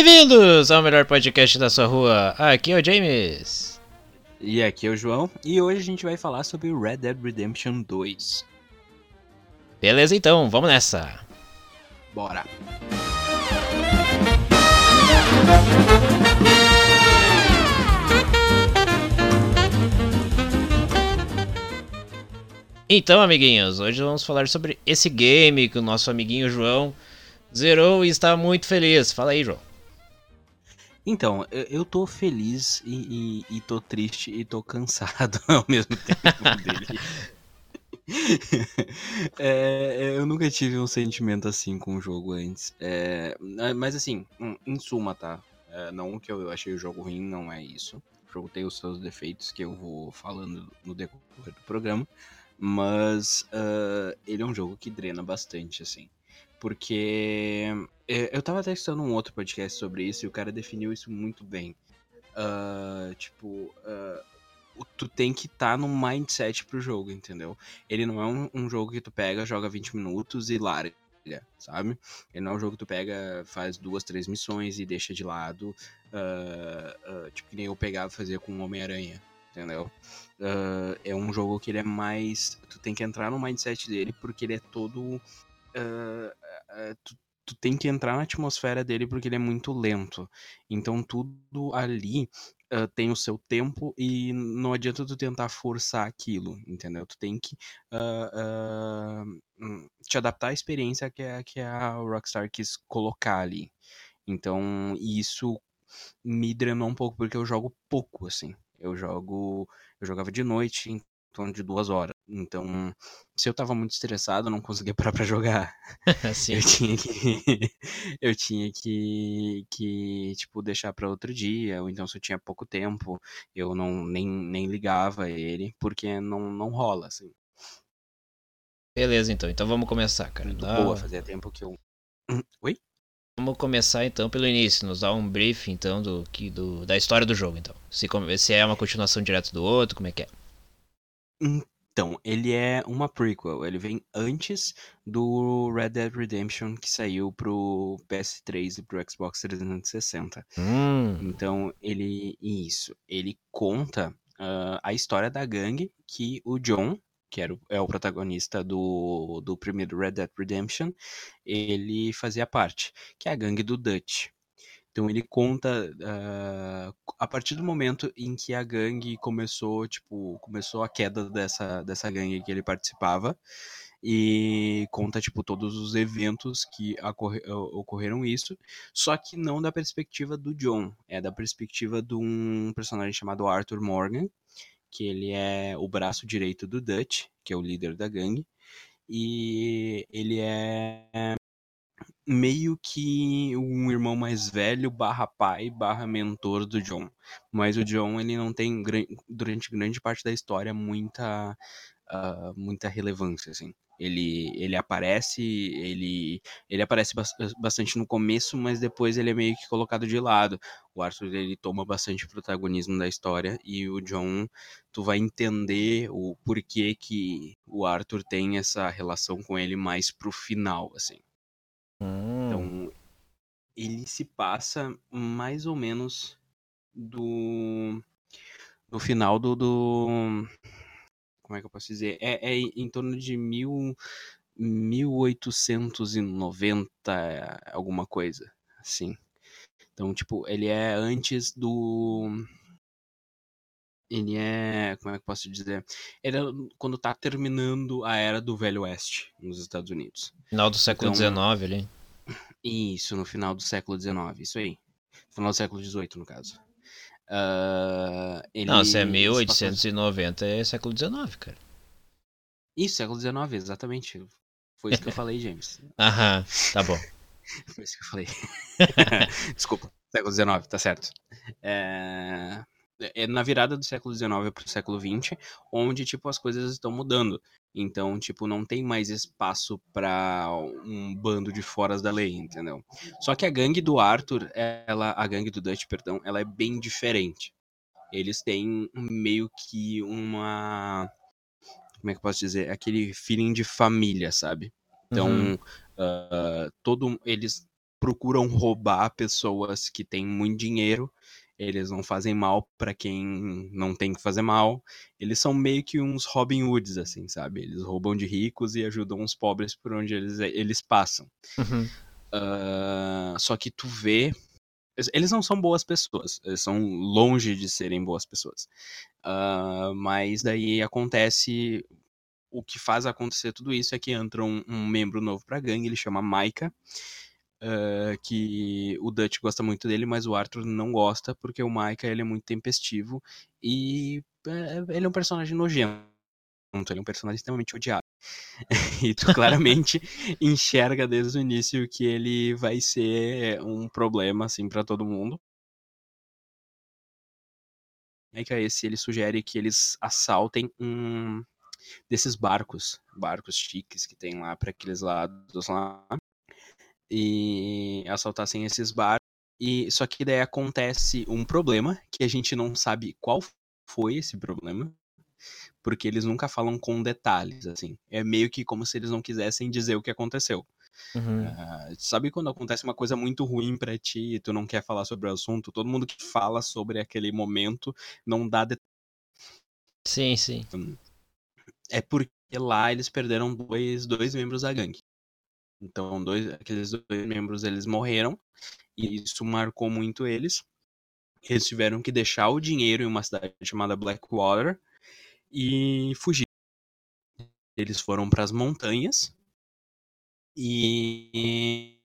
Bem-vindos ao melhor podcast da sua rua. Aqui é o James. E aqui é o João. E hoje a gente vai falar sobre Red Dead Redemption 2. Beleza, então, vamos nessa. Bora. Então, amiguinhos, hoje vamos falar sobre esse game que o nosso amiguinho João zerou e está muito feliz. Fala aí, João. Então, eu, eu tô feliz e, e, e tô triste e tô cansado ao mesmo tempo dele. é, eu nunca tive um sentimento assim com o jogo antes. É, mas assim, em suma, tá? É, não que eu achei o jogo ruim, não é isso. O jogo tem os seus defeitos que eu vou falando no decorrer do programa. Mas uh, ele é um jogo que drena bastante, assim. Porque é, eu tava testando um outro podcast sobre isso e o cara definiu isso muito bem. Uh, tipo, uh, tu tem que estar tá no mindset pro jogo, entendeu? Ele não é um, um, jogo que tu pega, joga 20 minutos e larga, sabe? Ele não é um jogo que tu pega, faz duas, três missões e deixa de lado, uh, tipo que nem eu pegava fazia com o Homem-Aranha, entendeu? Uh, é um jogo que ele é mais. Tu tem que entrar no mindset dele porque ele é todo. Uh, uh, tu, tu, tem que entrar na atmosfera dele porque ele é muito lento. Então tudo ali tem o seu tempo e não adianta tu tentar forçar aquilo, entendeu? Tu tem que hum, te adaptar à experiência que a, que a Rockstar quis colocar ali. Então isso me drenou um pouco porque eu jogo pouco, assim. Eu jogo. Eu jogava de noite, em torno de duas horas. Então, se eu tava muito estressado, eu não conseguia parar pra jogar. eu tinha que. eu tinha que, que, tipo, deixar pra outro dia. Ou então, se eu tinha pouco tempo, eu não nem, nem ligava ele, porque não, não rola, assim. Beleza, então. Então vamos começar, cara. Muito Dá... boa, fazia tempo que eu. Hum, oi? Vamos começar então pelo início, nos dar um brief então do, que, do da história do jogo então. Se, se é uma continuação direta do outro, como é que é? Então, ele é uma prequel, ele vem antes do Red Dead Redemption que saiu pro PS3 e pro Xbox 360. Hum. Então, ele isso, ele conta uh, a história da gangue que o John, que era, é o protagonista do, do primeiro Red Dead Redemption, ele fazia parte, que é a gangue do Dutch. Então ele conta uh, a partir do momento em que a gangue começou, tipo, começou a queda dessa, dessa gangue que ele participava e conta tipo todos os eventos que ocorreram isso, só que não da perspectiva do John, é da perspectiva de um personagem chamado Arthur Morgan, que ele é o braço direito do Dutch, que é o líder da gangue, e ele é meio que um irmão mais velho barra pai barra mentor do John. Mas o John ele não tem durante grande parte da história muita uh, muita relevância assim. Ele, ele aparece, ele, ele aparece bastante no começo, mas depois ele é meio que colocado de lado. O Arthur ele toma bastante protagonismo da história e o John, tu vai entender o porquê que o Arthur tem essa relação com ele mais pro final, assim. Hum. Então, ele se passa mais ou menos do no final do, do como é que eu posso dizer? É, é em torno de mil, 1890, alguma coisa, assim. Então, tipo, ele é antes do. Ele é. Como é que eu posso dizer? Ele é quando tá terminando a era do Velho Oeste nos Estados Unidos. Final do século XIX então, ali. Isso, no final do século XIX, isso aí. Final do século XVIII, no caso. Uh, Não, se é 1890 é século XIX, cara. Isso, século XIX, exatamente. Foi isso que eu falei, James. Aham, tá bom. Foi isso que eu falei. Desculpa, século XIX, tá certo. É... é na virada do século XIX para o século XX, onde, tipo, as coisas estão mudando. Então, tipo, não tem mais espaço para um bando de foras da lei, entendeu? Só que a gangue do Arthur, ela, a gangue do Dutch, perdão, ela é bem diferente. Eles têm meio que uma como é que eu posso dizer? Aquele feeling de família, sabe? Então, uhum. uh, todo eles procuram roubar pessoas que têm muito dinheiro. Eles não fazem mal para quem não tem que fazer mal. Eles são meio que uns Robin Hoods, assim, sabe? Eles roubam de ricos e ajudam os pobres por onde eles, eles passam. Uhum. Uh, só que tu vê. Eles não são boas pessoas. Eles são longe de serem boas pessoas. Uh, mas daí acontece. O que faz acontecer tudo isso é que entra um, um membro novo pra gangue, ele chama Maika. Uh, que o Dutch gosta muito dele, mas o Arthur não gosta, porque o Maika ele é muito tempestivo e uh, ele é um personagem nojento, ele é um personagem extremamente odiado. e tu claramente enxerga desde o início que ele vai ser um problema assim para todo mundo. É que esse ele sugere que eles assaltem um desses barcos, barcos chiques que tem lá para aqueles lados lá e assaltassem esses bares. E só que daí acontece um problema que a gente não sabe qual foi esse problema, porque eles nunca falam com detalhes, assim. É meio que como se eles não quisessem dizer o que aconteceu. Uhum. Uh, sabe quando acontece uma coisa muito ruim para ti e tu não quer falar sobre o assunto? Todo mundo que fala sobre aquele momento não dá detalhes. Sim, sim. É porque lá eles perderam dois, dois membros da gangue. Então, dois, aqueles dois membros eles morreram e isso marcou muito eles. Eles tiveram que deixar o dinheiro em uma cidade chamada Blackwater e fugir. Eles foram para as montanhas e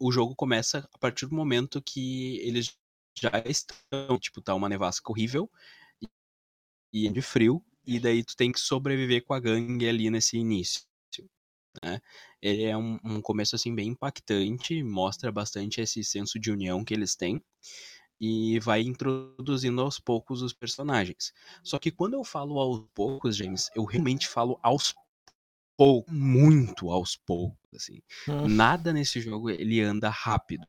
o jogo começa a partir do momento que eles já estão, tipo, tá uma nevasca horrível e de frio, e daí tu tem que sobreviver com a gangue ali nesse início. Né? Ele é um, um começo assim bem impactante, mostra bastante esse senso de união que eles têm e vai introduzindo aos poucos os personagens. Só que quando eu falo aos poucos, James, eu realmente falo aos poucos, muito aos poucos, assim. Hum. Nada nesse jogo ele anda rápido.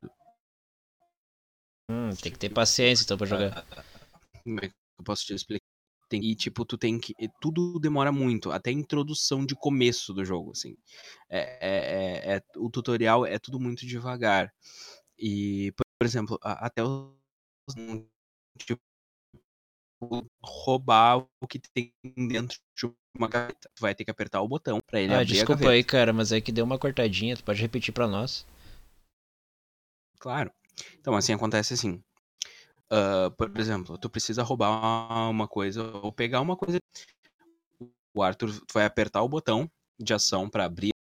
Hum, tem que ter paciência então pra jogar. Como é que eu posso te explicar? Tem, e, tipo, tu tem que. Tudo demora muito, até a introdução de começo do jogo, assim. É, é, é, é o tutorial é tudo muito devagar. E, por exemplo, até os. Tipo, roubar o que tem dentro de uma gaveta. Tu vai ter que apertar o botão pra ele ah, abrir desculpa aí, cara, mas é que deu uma cortadinha. Tu pode repetir pra nós? Claro. Então, assim, acontece assim. Uh, por exemplo, tu precisa roubar uma coisa ou pegar uma coisa. O Arthur vai apertar o botão de ação para abrir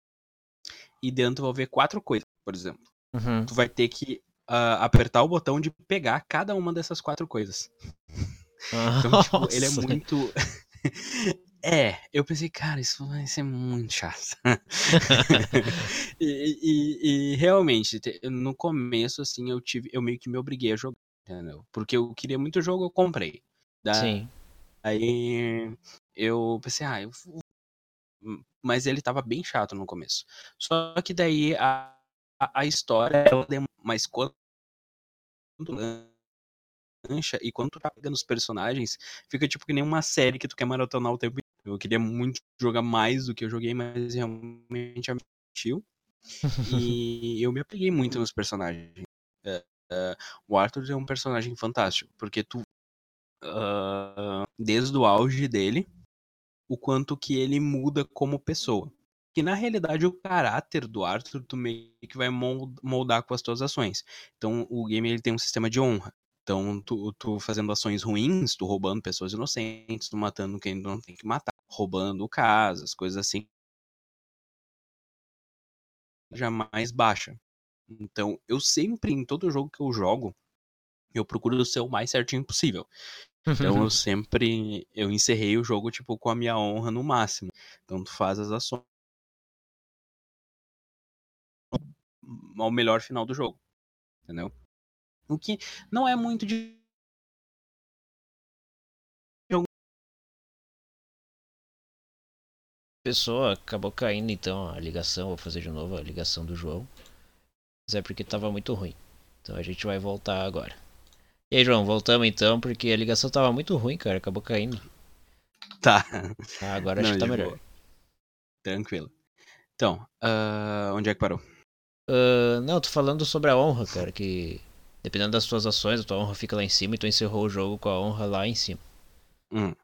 e dentro vai ver quatro coisas, por exemplo. Uhum. Tu vai ter que uh, apertar o botão de pegar cada uma dessas quatro coisas. então, tipo, ele é muito. É, eu pensei, cara, isso vai ser muito chato. e, e, e, realmente, no começo, assim, eu tive, eu meio que me obriguei a jogar. Entendeu? Porque eu queria muito jogo, eu comprei. Da... Sim. Aí eu pensei, ah, eu mas ele tava bem chato no começo. Só que daí a, a, a história ela demora, mas quando lancha e quando tu tá pegando os personagens, fica tipo que nem uma série que tu quer maratonar o tempo Eu queria muito jogar mais do que eu joguei, mas realmente é mentiu. e eu me apeguei muito nos personagens. Uh, o Arthur é um personagem fantástico, porque tu. Uh, desde o auge dele, o quanto que ele muda como pessoa. Que na realidade o caráter do Arthur tu meio que vai moldar com as tuas ações. Então o game ele tem um sistema de honra. Então, tu, tu fazendo ações ruins, tu roubando pessoas inocentes, tu matando quem não tem que matar, roubando casas, coisas assim. Jamais baixa. Então, eu sempre, em todo jogo que eu jogo, eu procuro ser o mais certinho possível. Então, eu sempre, eu encerrei o jogo, tipo, com a minha honra no máximo. Então, tu faz as ações ao melhor final do jogo. Entendeu? O que não é muito de pessoa acabou caindo então a ligação, vou fazer de novo a ligação do João. Mas é porque tava muito ruim. Então a gente vai voltar agora. E aí, João, voltamos então, porque a ligação tava muito ruim, cara. Acabou caindo. Tá. Ah, agora acho que tá melhor. Tranquilo. Então, uh, onde é que parou? Uh, não, tô falando sobre a honra, cara, que dependendo das tuas ações, a tua honra fica lá em cima e tu encerrou o jogo com a honra lá em cima. Hum.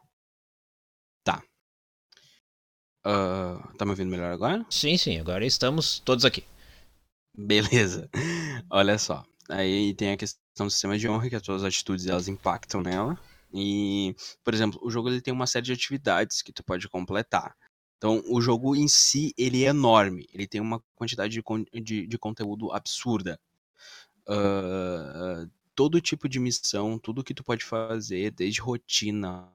Tá. Uh, tá me ouvindo melhor agora? Sim, sim, agora estamos todos aqui. Beleza. Olha só. Aí tem a questão do sistema de honra, que as tuas atitudes elas impactam nela. E, por exemplo, o jogo ele tem uma série de atividades que tu pode completar. Então, o jogo em si, ele é enorme. Ele tem uma quantidade de, de, de conteúdo absurda. Uh, todo tipo de missão, tudo que tu pode fazer, desde rotina.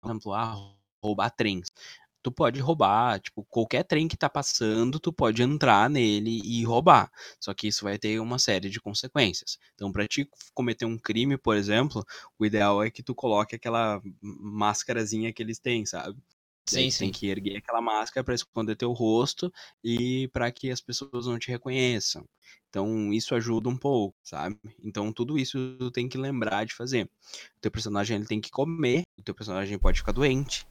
Por exemplo, ah, roubar trens tu pode roubar, tipo, qualquer trem que tá passando, tu pode entrar nele e roubar. Só que isso vai ter uma série de consequências. Então, para ti cometer um crime, por exemplo, o ideal é que tu coloque aquela máscarazinha que eles têm, sabe? Sim, sim. Tem que erguer aquela máscara para esconder teu rosto e para que as pessoas não te reconheçam. Então, isso ajuda um pouco, sabe? Então, tudo isso tu tem que lembrar de fazer. O teu personagem ele tem que comer, o teu personagem pode ficar doente,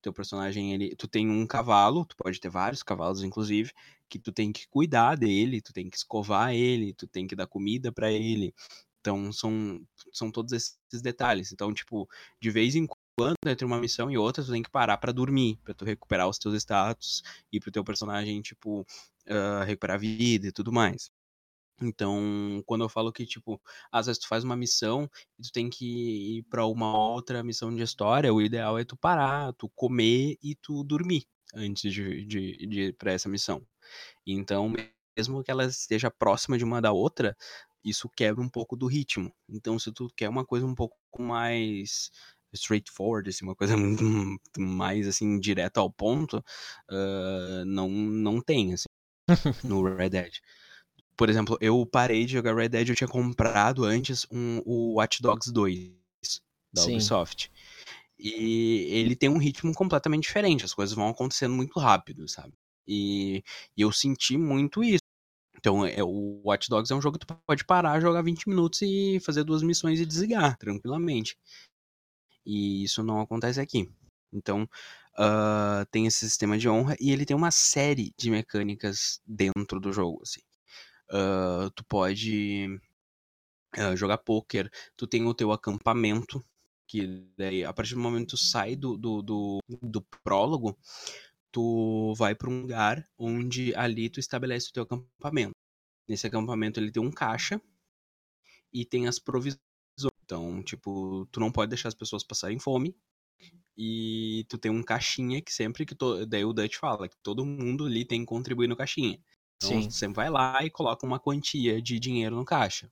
teu personagem, ele, tu tem um cavalo, tu pode ter vários cavalos, inclusive, que tu tem que cuidar dele, tu tem que escovar ele, tu tem que dar comida para ele. Então, são, são todos esses detalhes. Então, tipo, de vez em quando, entre uma missão e outra, tu tem que parar para dormir, para tu recuperar os teus status e pro teu personagem, tipo, uh, recuperar a vida e tudo mais. Então, quando eu falo que, tipo, às vezes tu faz uma missão e tu tem que ir para uma outra missão de história, o ideal é tu parar, tu comer e tu dormir antes de, de, de ir pra essa missão. Então, mesmo que ela esteja próxima de uma da outra, isso quebra um pouco do ritmo. Então, se tu quer uma coisa um pouco mais straightforward, assim, uma coisa mais, assim, direta ao ponto, uh, não, não tem, assim, no Red Dead por exemplo, eu parei de jogar Red Dead, eu tinha comprado antes um, o Watch Dogs 2 da Sim. Ubisoft. E ele tem um ritmo completamente diferente, as coisas vão acontecendo muito rápido, sabe? E, e eu senti muito isso. Então, é, o Watch Dogs é um jogo que tu pode parar, jogar 20 minutos e fazer duas missões e desligar tranquilamente. E isso não acontece aqui. Então, uh, tem esse sistema de honra e ele tem uma série de mecânicas dentro do jogo, assim. Uh, tu pode uh, jogar poker, tu tem o teu acampamento, que daí, a partir do momento que tu sai do, do, do, do prólogo, tu vai para um lugar onde ali tu estabelece o teu acampamento. Nesse acampamento ele tem um caixa e tem as provisões. Então, tipo, tu não pode deixar as pessoas passarem fome. E tu tem um caixinha que sempre que. To... Daí o Dutch fala que todo mundo ali tem que contribuir no caixinha. Então, Sim. você vai lá e coloca uma quantia de dinheiro no caixa.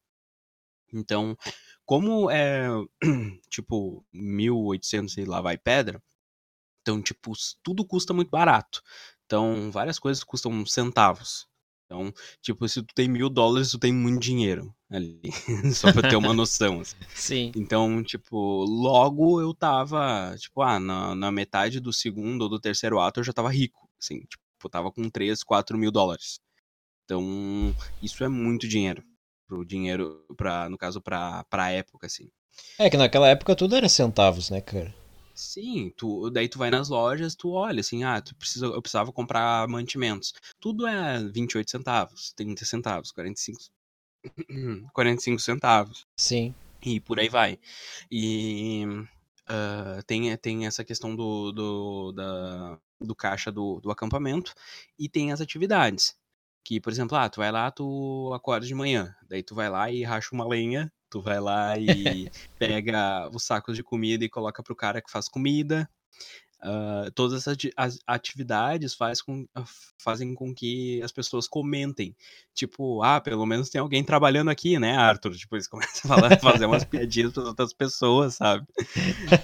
Então, como é, tipo, 1.800 e lá vai pedra, então, tipo, tudo custa muito barato. Então, várias coisas custam centavos. Então, tipo, se tu tem mil dólares, tu tem muito dinheiro ali. Só pra ter uma noção. Assim. Sim. Então, tipo, logo eu tava, tipo, ah, na, na metade do segundo ou do terceiro ato eu já tava rico. Assim, tipo, eu tava com 3, 4 mil dólares. Então, isso é muito dinheiro. Pro dinheiro, pra, no caso, pra, pra época, assim. É que naquela época tudo era centavos, né, cara? Sim, tu, daí tu vai nas lojas, tu olha assim, ah, tu precisa, eu precisava comprar mantimentos. Tudo é 28 centavos, 30 centavos, 45, 45 centavos. Sim. E por aí vai. E uh, tem, tem essa questão do, do, da, do caixa do, do acampamento e tem as atividades. Que, por exemplo, ah, tu vai lá, tu acorda de manhã, daí tu vai lá e racha uma lenha, tu vai lá e pega os sacos de comida e coloca pro cara que faz comida, Uh, todas essas atividades faz com, ah, fazem com que as pessoas comentem. Tipo, ah, pelo menos tem alguém trabalhando aqui, né, Arthur? Tipo, eles começam a falar, fazer umas piadinhas para outras pessoas, sabe?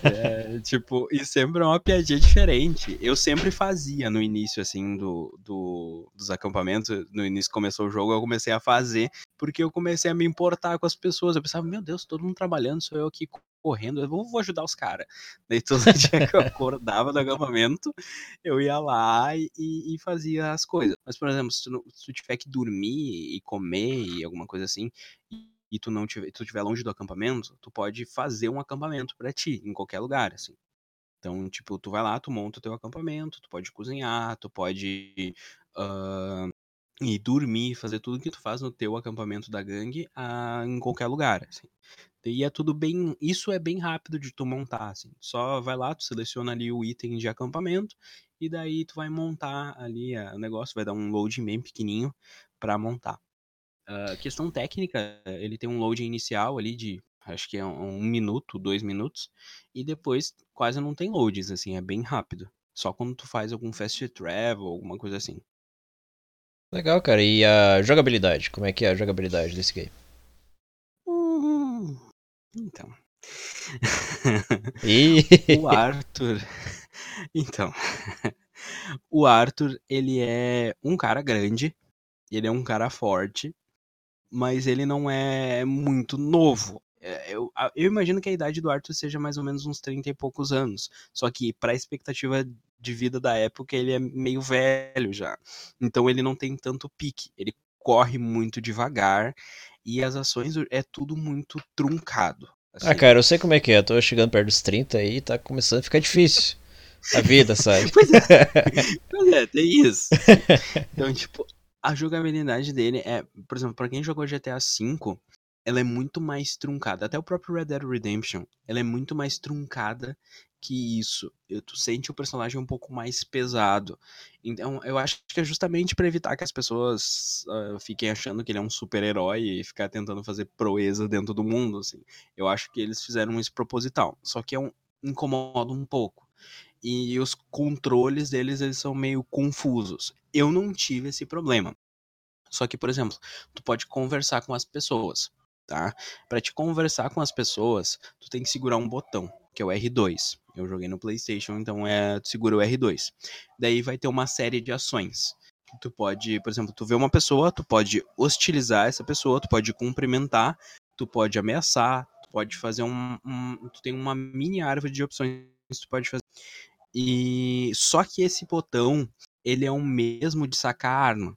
É, tipo, e sempre é uma piadinha diferente. Eu sempre fazia no início, assim, do, do, dos acampamentos. No início começou o jogo, eu comecei a fazer, porque eu comecei a me importar com as pessoas. Eu pensava, meu Deus, todo mundo trabalhando, sou eu aqui correndo, eu vou, ajudar os caras. Daí todo dia que eu acordava no acampamento, eu ia lá e, e, fazia as coisas. Mas, por exemplo, se tu, se tu, tiver que dormir e comer e alguma coisa assim, e, tu não tiver, tu tiver longe do acampamento, tu pode fazer um acampamento para ti, em qualquer lugar, assim. Então, tipo, tu vai lá, tu monta o teu acampamento, tu pode cozinhar, tu pode uh, e dormir, fazer tudo que tu faz no teu acampamento da gangue uh, em qualquer lugar. Assim. E é tudo bem. Isso é bem rápido de tu montar. Assim. Só vai lá, tu seleciona ali o item de acampamento e daí tu vai montar ali o negócio, vai dar um loading bem pequenininho para montar. Uh, questão técnica, ele tem um loading inicial ali de acho que é um, um, minuto, dois minutos, e depois quase não tem loads, assim, é bem rápido. Só quando tu faz algum fast travel, alguma coisa assim. Legal, cara. E a jogabilidade? Como é que é a jogabilidade desse game? Então. E... o Arthur. Então. o Arthur, ele é um cara grande. Ele é um cara forte. Mas ele não é muito novo. É, eu, eu imagino que a idade do Arthur seja mais ou menos uns 30 e poucos anos. Só que, para a expectativa de vida da época, ele é meio velho já. Então, ele não tem tanto pique. Ele corre muito devagar e as ações é tudo muito truncado. Ah, assim. Ah, cara, eu sei como é que é. Eu tô chegando perto dos 30 e tá começando a ficar difícil. A vida, sabe? pois é. pois é, tem isso. Então, tipo, a jogabilidade dele é, por exemplo, para quem jogou GTA V, ela é muito mais truncada. Até o próprio Red Dead Redemption, ela é muito mais truncada que isso. Tu sente o personagem um pouco mais pesado. Então, eu acho que é justamente para evitar que as pessoas uh, fiquem achando que ele é um super-herói e ficar tentando fazer proeza dentro do mundo, assim. Eu acho que eles fizeram isso proposital. Só que é um incomoda um pouco. E os controles deles, eles são meio confusos. Eu não tive esse problema. Só que, por exemplo, tu pode conversar com as pessoas tá? Para te conversar com as pessoas, tu tem que segurar um botão, que é o R2. Eu joguei no PlayStation, então é tu segura o R2. Daí vai ter uma série de ações. Tu pode, por exemplo, tu vê uma pessoa, tu pode hostilizar essa pessoa, tu pode cumprimentar, tu pode ameaçar, tu pode fazer um, um tu tem uma mini árvore de opções que tu pode fazer. E só que esse botão, ele é o mesmo de sacar arma.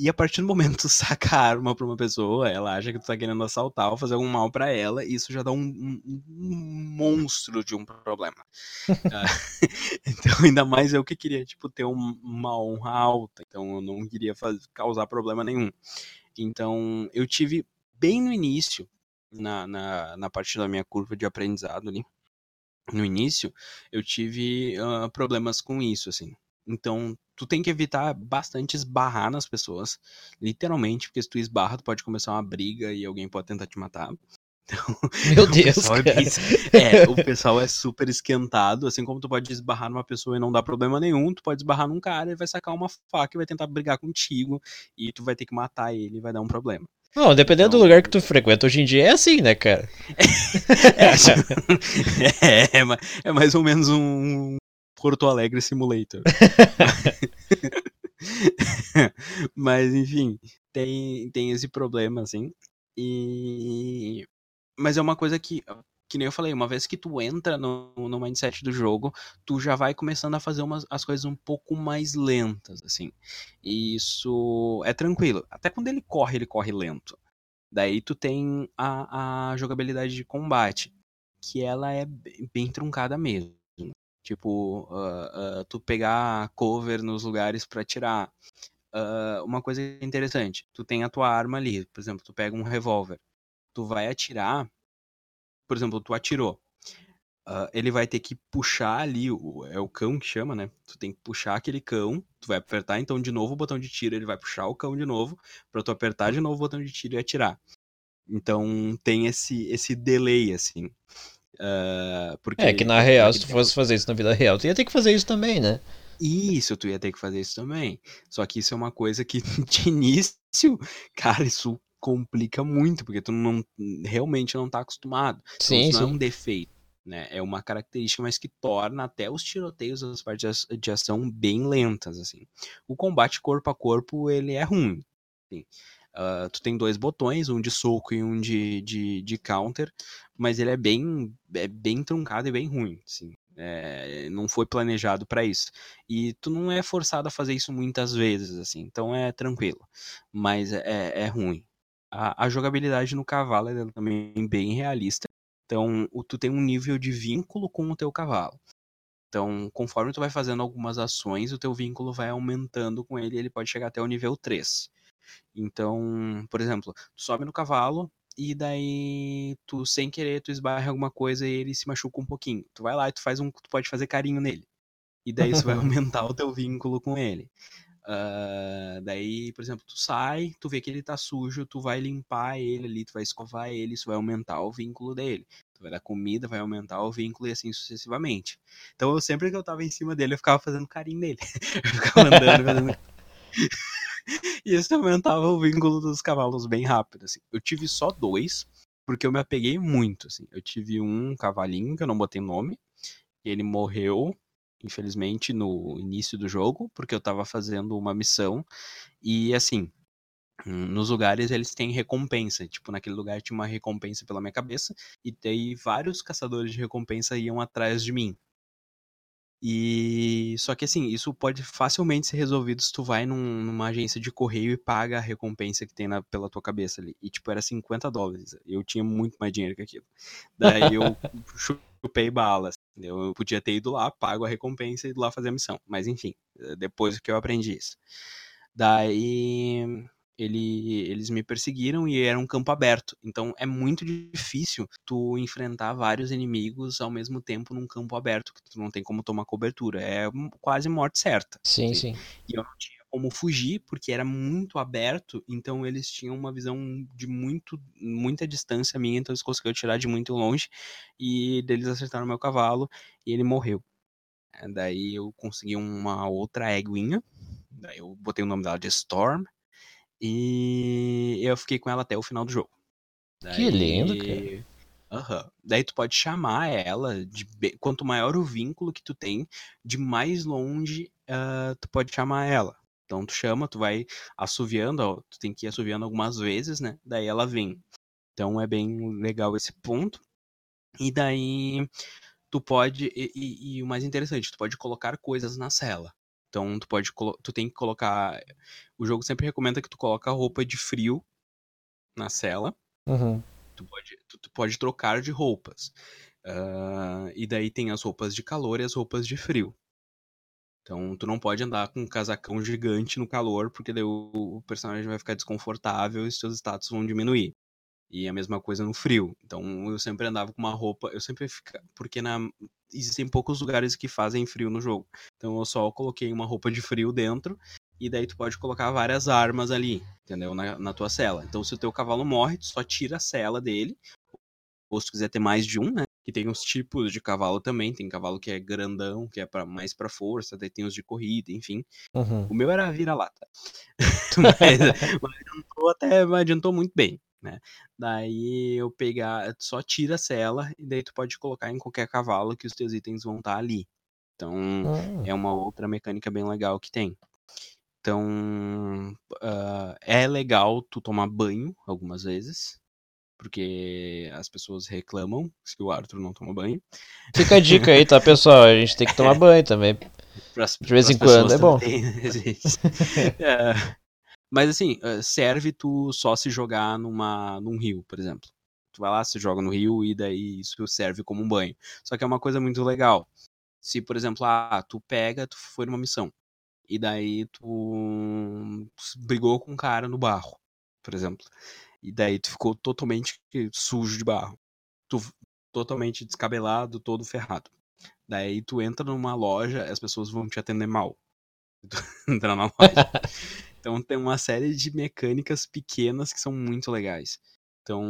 E a partir do momento que tu saca a arma pra uma pessoa, ela acha que tu tá querendo assaltar ou fazer algum mal para ela, e isso já dá um, um, um monstro de um problema. uh, então, ainda mais eu que queria, tipo, ter um, uma honra alta. Então, eu não queria fazer, causar problema nenhum. Então, eu tive bem no início, na, na, na parte da minha curva de aprendizado ali, no início, eu tive uh, problemas com isso, assim. Então, tu tem que evitar bastante esbarrar nas pessoas, literalmente, porque se tu esbarra, tu pode começar uma briga e alguém pode tentar te matar. Então, Meu Deus, é, bem, é, o pessoal é super esquentado, assim como tu pode esbarrar numa pessoa e não dá problema nenhum, tu pode esbarrar num cara e vai sacar uma faca e vai tentar brigar contigo e tu vai ter que matar ele e vai dar um problema. Não, dependendo então, do lugar que tu frequenta hoje em dia é assim, né, cara? é, é, é, mais ou menos um, Porto Alegre Simulator. Mas, enfim, tem, tem esse problema, assim. E. Mas é uma coisa que, que nem eu falei, uma vez que tu entra no, no mindset do jogo, tu já vai começando a fazer umas, as coisas um pouco mais lentas, assim. E isso é tranquilo. Até quando ele corre, ele corre lento. Daí tu tem a, a jogabilidade de combate, que ela é bem truncada mesmo. Tipo, uh, uh, tu pegar cover nos lugares para tirar. Uh, uma coisa interessante, tu tem a tua arma ali, por exemplo, tu pega um revólver, tu vai atirar, por exemplo, tu atirou, ele vai ter que puxar ali, o, é o cão que chama, né? Tu tem que puxar aquele cão, tu vai apertar então de novo o botão de tiro, ele vai puxar o cão de novo, para tu apertar de novo o botão de tiro e atirar. Então tem esse, esse delay, assim. Uh, porque é que na real, se tu fosse fazer isso na vida real, tu ia ter que fazer isso também, né? Isso, tu ia ter que fazer isso também. Só que isso é uma coisa que de início, cara, isso complica muito, porque tu não realmente não tá acostumado. Sim, então, isso sim. não é um defeito. Né? É uma característica, mas que torna até os tiroteios, as partes de ação bem lentas, assim. O combate corpo a corpo, ele é ruim. Assim. Uh, tu tem dois botões, um de soco e um de, de, de counter, mas ele é bem, é bem truncado e bem ruim, assim. É, não foi planejado para isso. E tu não é forçado a fazer isso muitas vezes, assim, então é tranquilo. Mas é, é ruim. A, a jogabilidade no cavalo é também bem realista. Então, tu tem um nível de vínculo com o teu cavalo. Então, conforme tu vai fazendo algumas ações, o teu vínculo vai aumentando com ele, ele pode chegar até o nível 3. Então, por exemplo, tu sobe no cavalo e daí tu sem querer tu esbarra alguma coisa e ele se machuca um pouquinho. Tu vai lá e tu faz um, tu pode fazer carinho nele. E daí isso vai aumentar o teu vínculo com ele. Uh, daí, por exemplo, tu sai, tu vê que ele tá sujo, tu vai limpar ele ali, tu vai escovar ele, isso vai aumentar o vínculo dele. Tu vai dar comida, vai aumentar o vínculo e assim sucessivamente. Então, eu sempre que eu tava em cima dele, eu ficava fazendo carinho nele. eu ficava andando, fazendo. e isso aumentava o vínculo dos cavalos bem rápido. Assim. Eu tive só dois, porque eu me apeguei muito. Assim. Eu tive um cavalinho que eu não botei nome, ele morreu infelizmente, no início do jogo, porque eu tava fazendo uma missão e assim. Nos lugares eles têm recompensa. Tipo, naquele lugar tinha uma recompensa pela minha cabeça. E daí vários caçadores de recompensa iam atrás de mim. E só que assim, isso pode facilmente ser resolvido se tu vai num, numa agência de correio e paga a recompensa que tem na, pela tua cabeça ali. E tipo, era 50 dólares. Eu tinha muito mais dinheiro que aquilo. Daí eu chupei balas. Eu podia ter ido lá, pago a recompensa e ido lá fazer a missão. Mas enfim, eh, depois que eu aprendi isso. Daí ele, eles me perseguiram e era um campo aberto. Então é muito difícil tu enfrentar vários inimigos ao mesmo tempo num campo aberto, que tu não tem como tomar cobertura. É quase morte certa. Sim, sim. E eu não tinha como fugir, porque era muito aberto, então eles tinham uma visão de muito, muita distância minha, então eles conseguiram tirar de muito longe, e deles acertaram meu cavalo, e ele morreu. Daí eu consegui uma outra éguinha, daí eu botei o nome dela de Storm, e eu fiquei com ela até o final do jogo. Daí... Que lindo, cara. Uhum. Daí tu pode chamar ela, de quanto maior o vínculo que tu tem, de mais longe uh, tu pode chamar ela. Então tu chama, tu vai assoviando, ó, tu tem que ir assoviando algumas vezes, né? Daí ela vem. Então é bem legal esse ponto. E daí tu pode e, e, e, o mais interessante, tu pode colocar coisas na cela. Então tu pode tu tem que colocar o jogo sempre recomenda que tu coloque roupa de frio na cela. Uhum. Tu pode tu, tu, pode trocar de roupas. Uh, e daí tem as roupas de calor e as roupas de frio. Então, tu não pode andar com um casacão gigante no calor, porque daí o, personagem vai ficar desconfortável e seus status vão diminuir. E a mesma coisa no frio. Então, eu sempre andava com uma roupa, eu sempre ficava, porque na existem poucos lugares que fazem frio no jogo. Então, eu só coloquei uma roupa de frio dentro e daí tu pode colocar várias armas ali, entendeu? Na, na tua cela. Então, se o teu cavalo morre, tu só tira a cela dele. Ou se tu quiser ter mais de um, né? que tem uns tipos de cavalo também. Tem cavalo que é grandão, que é pra, mais para força, daí tem os de corrida, enfim. Uhum. O meu era vira-lata. mas, mas adiantou até mas adiantou muito bem. Né? Daí eu pegar, só tira a cela e daí tu pode colocar em qualquer cavalo que os teus itens vão estar tá ali. Então uhum. é uma outra mecânica bem legal que tem. Então uh, é legal tu tomar banho algumas vezes porque as pessoas reclamam se o Arthur não toma banho. Fica a dica aí, tá, pessoal? A gente tem que tomar banho também. Pras, de vez em quando, é bom. é, mas assim, serve tu só se jogar numa, num rio, por exemplo. Tu vai lá, se joga no rio e daí isso serve como um banho. Só que é uma coisa muito legal. Se, por exemplo, ah, tu pega, tu foi numa missão. E daí tu brigou com um cara no barro, por exemplo. E daí tu ficou totalmente sujo de barro. Tu totalmente descabelado, todo ferrado. Daí tu entra numa loja, as pessoas vão te atender mal. Tu entra na loja. então tem uma série de mecânicas pequenas que são muito legais. Então,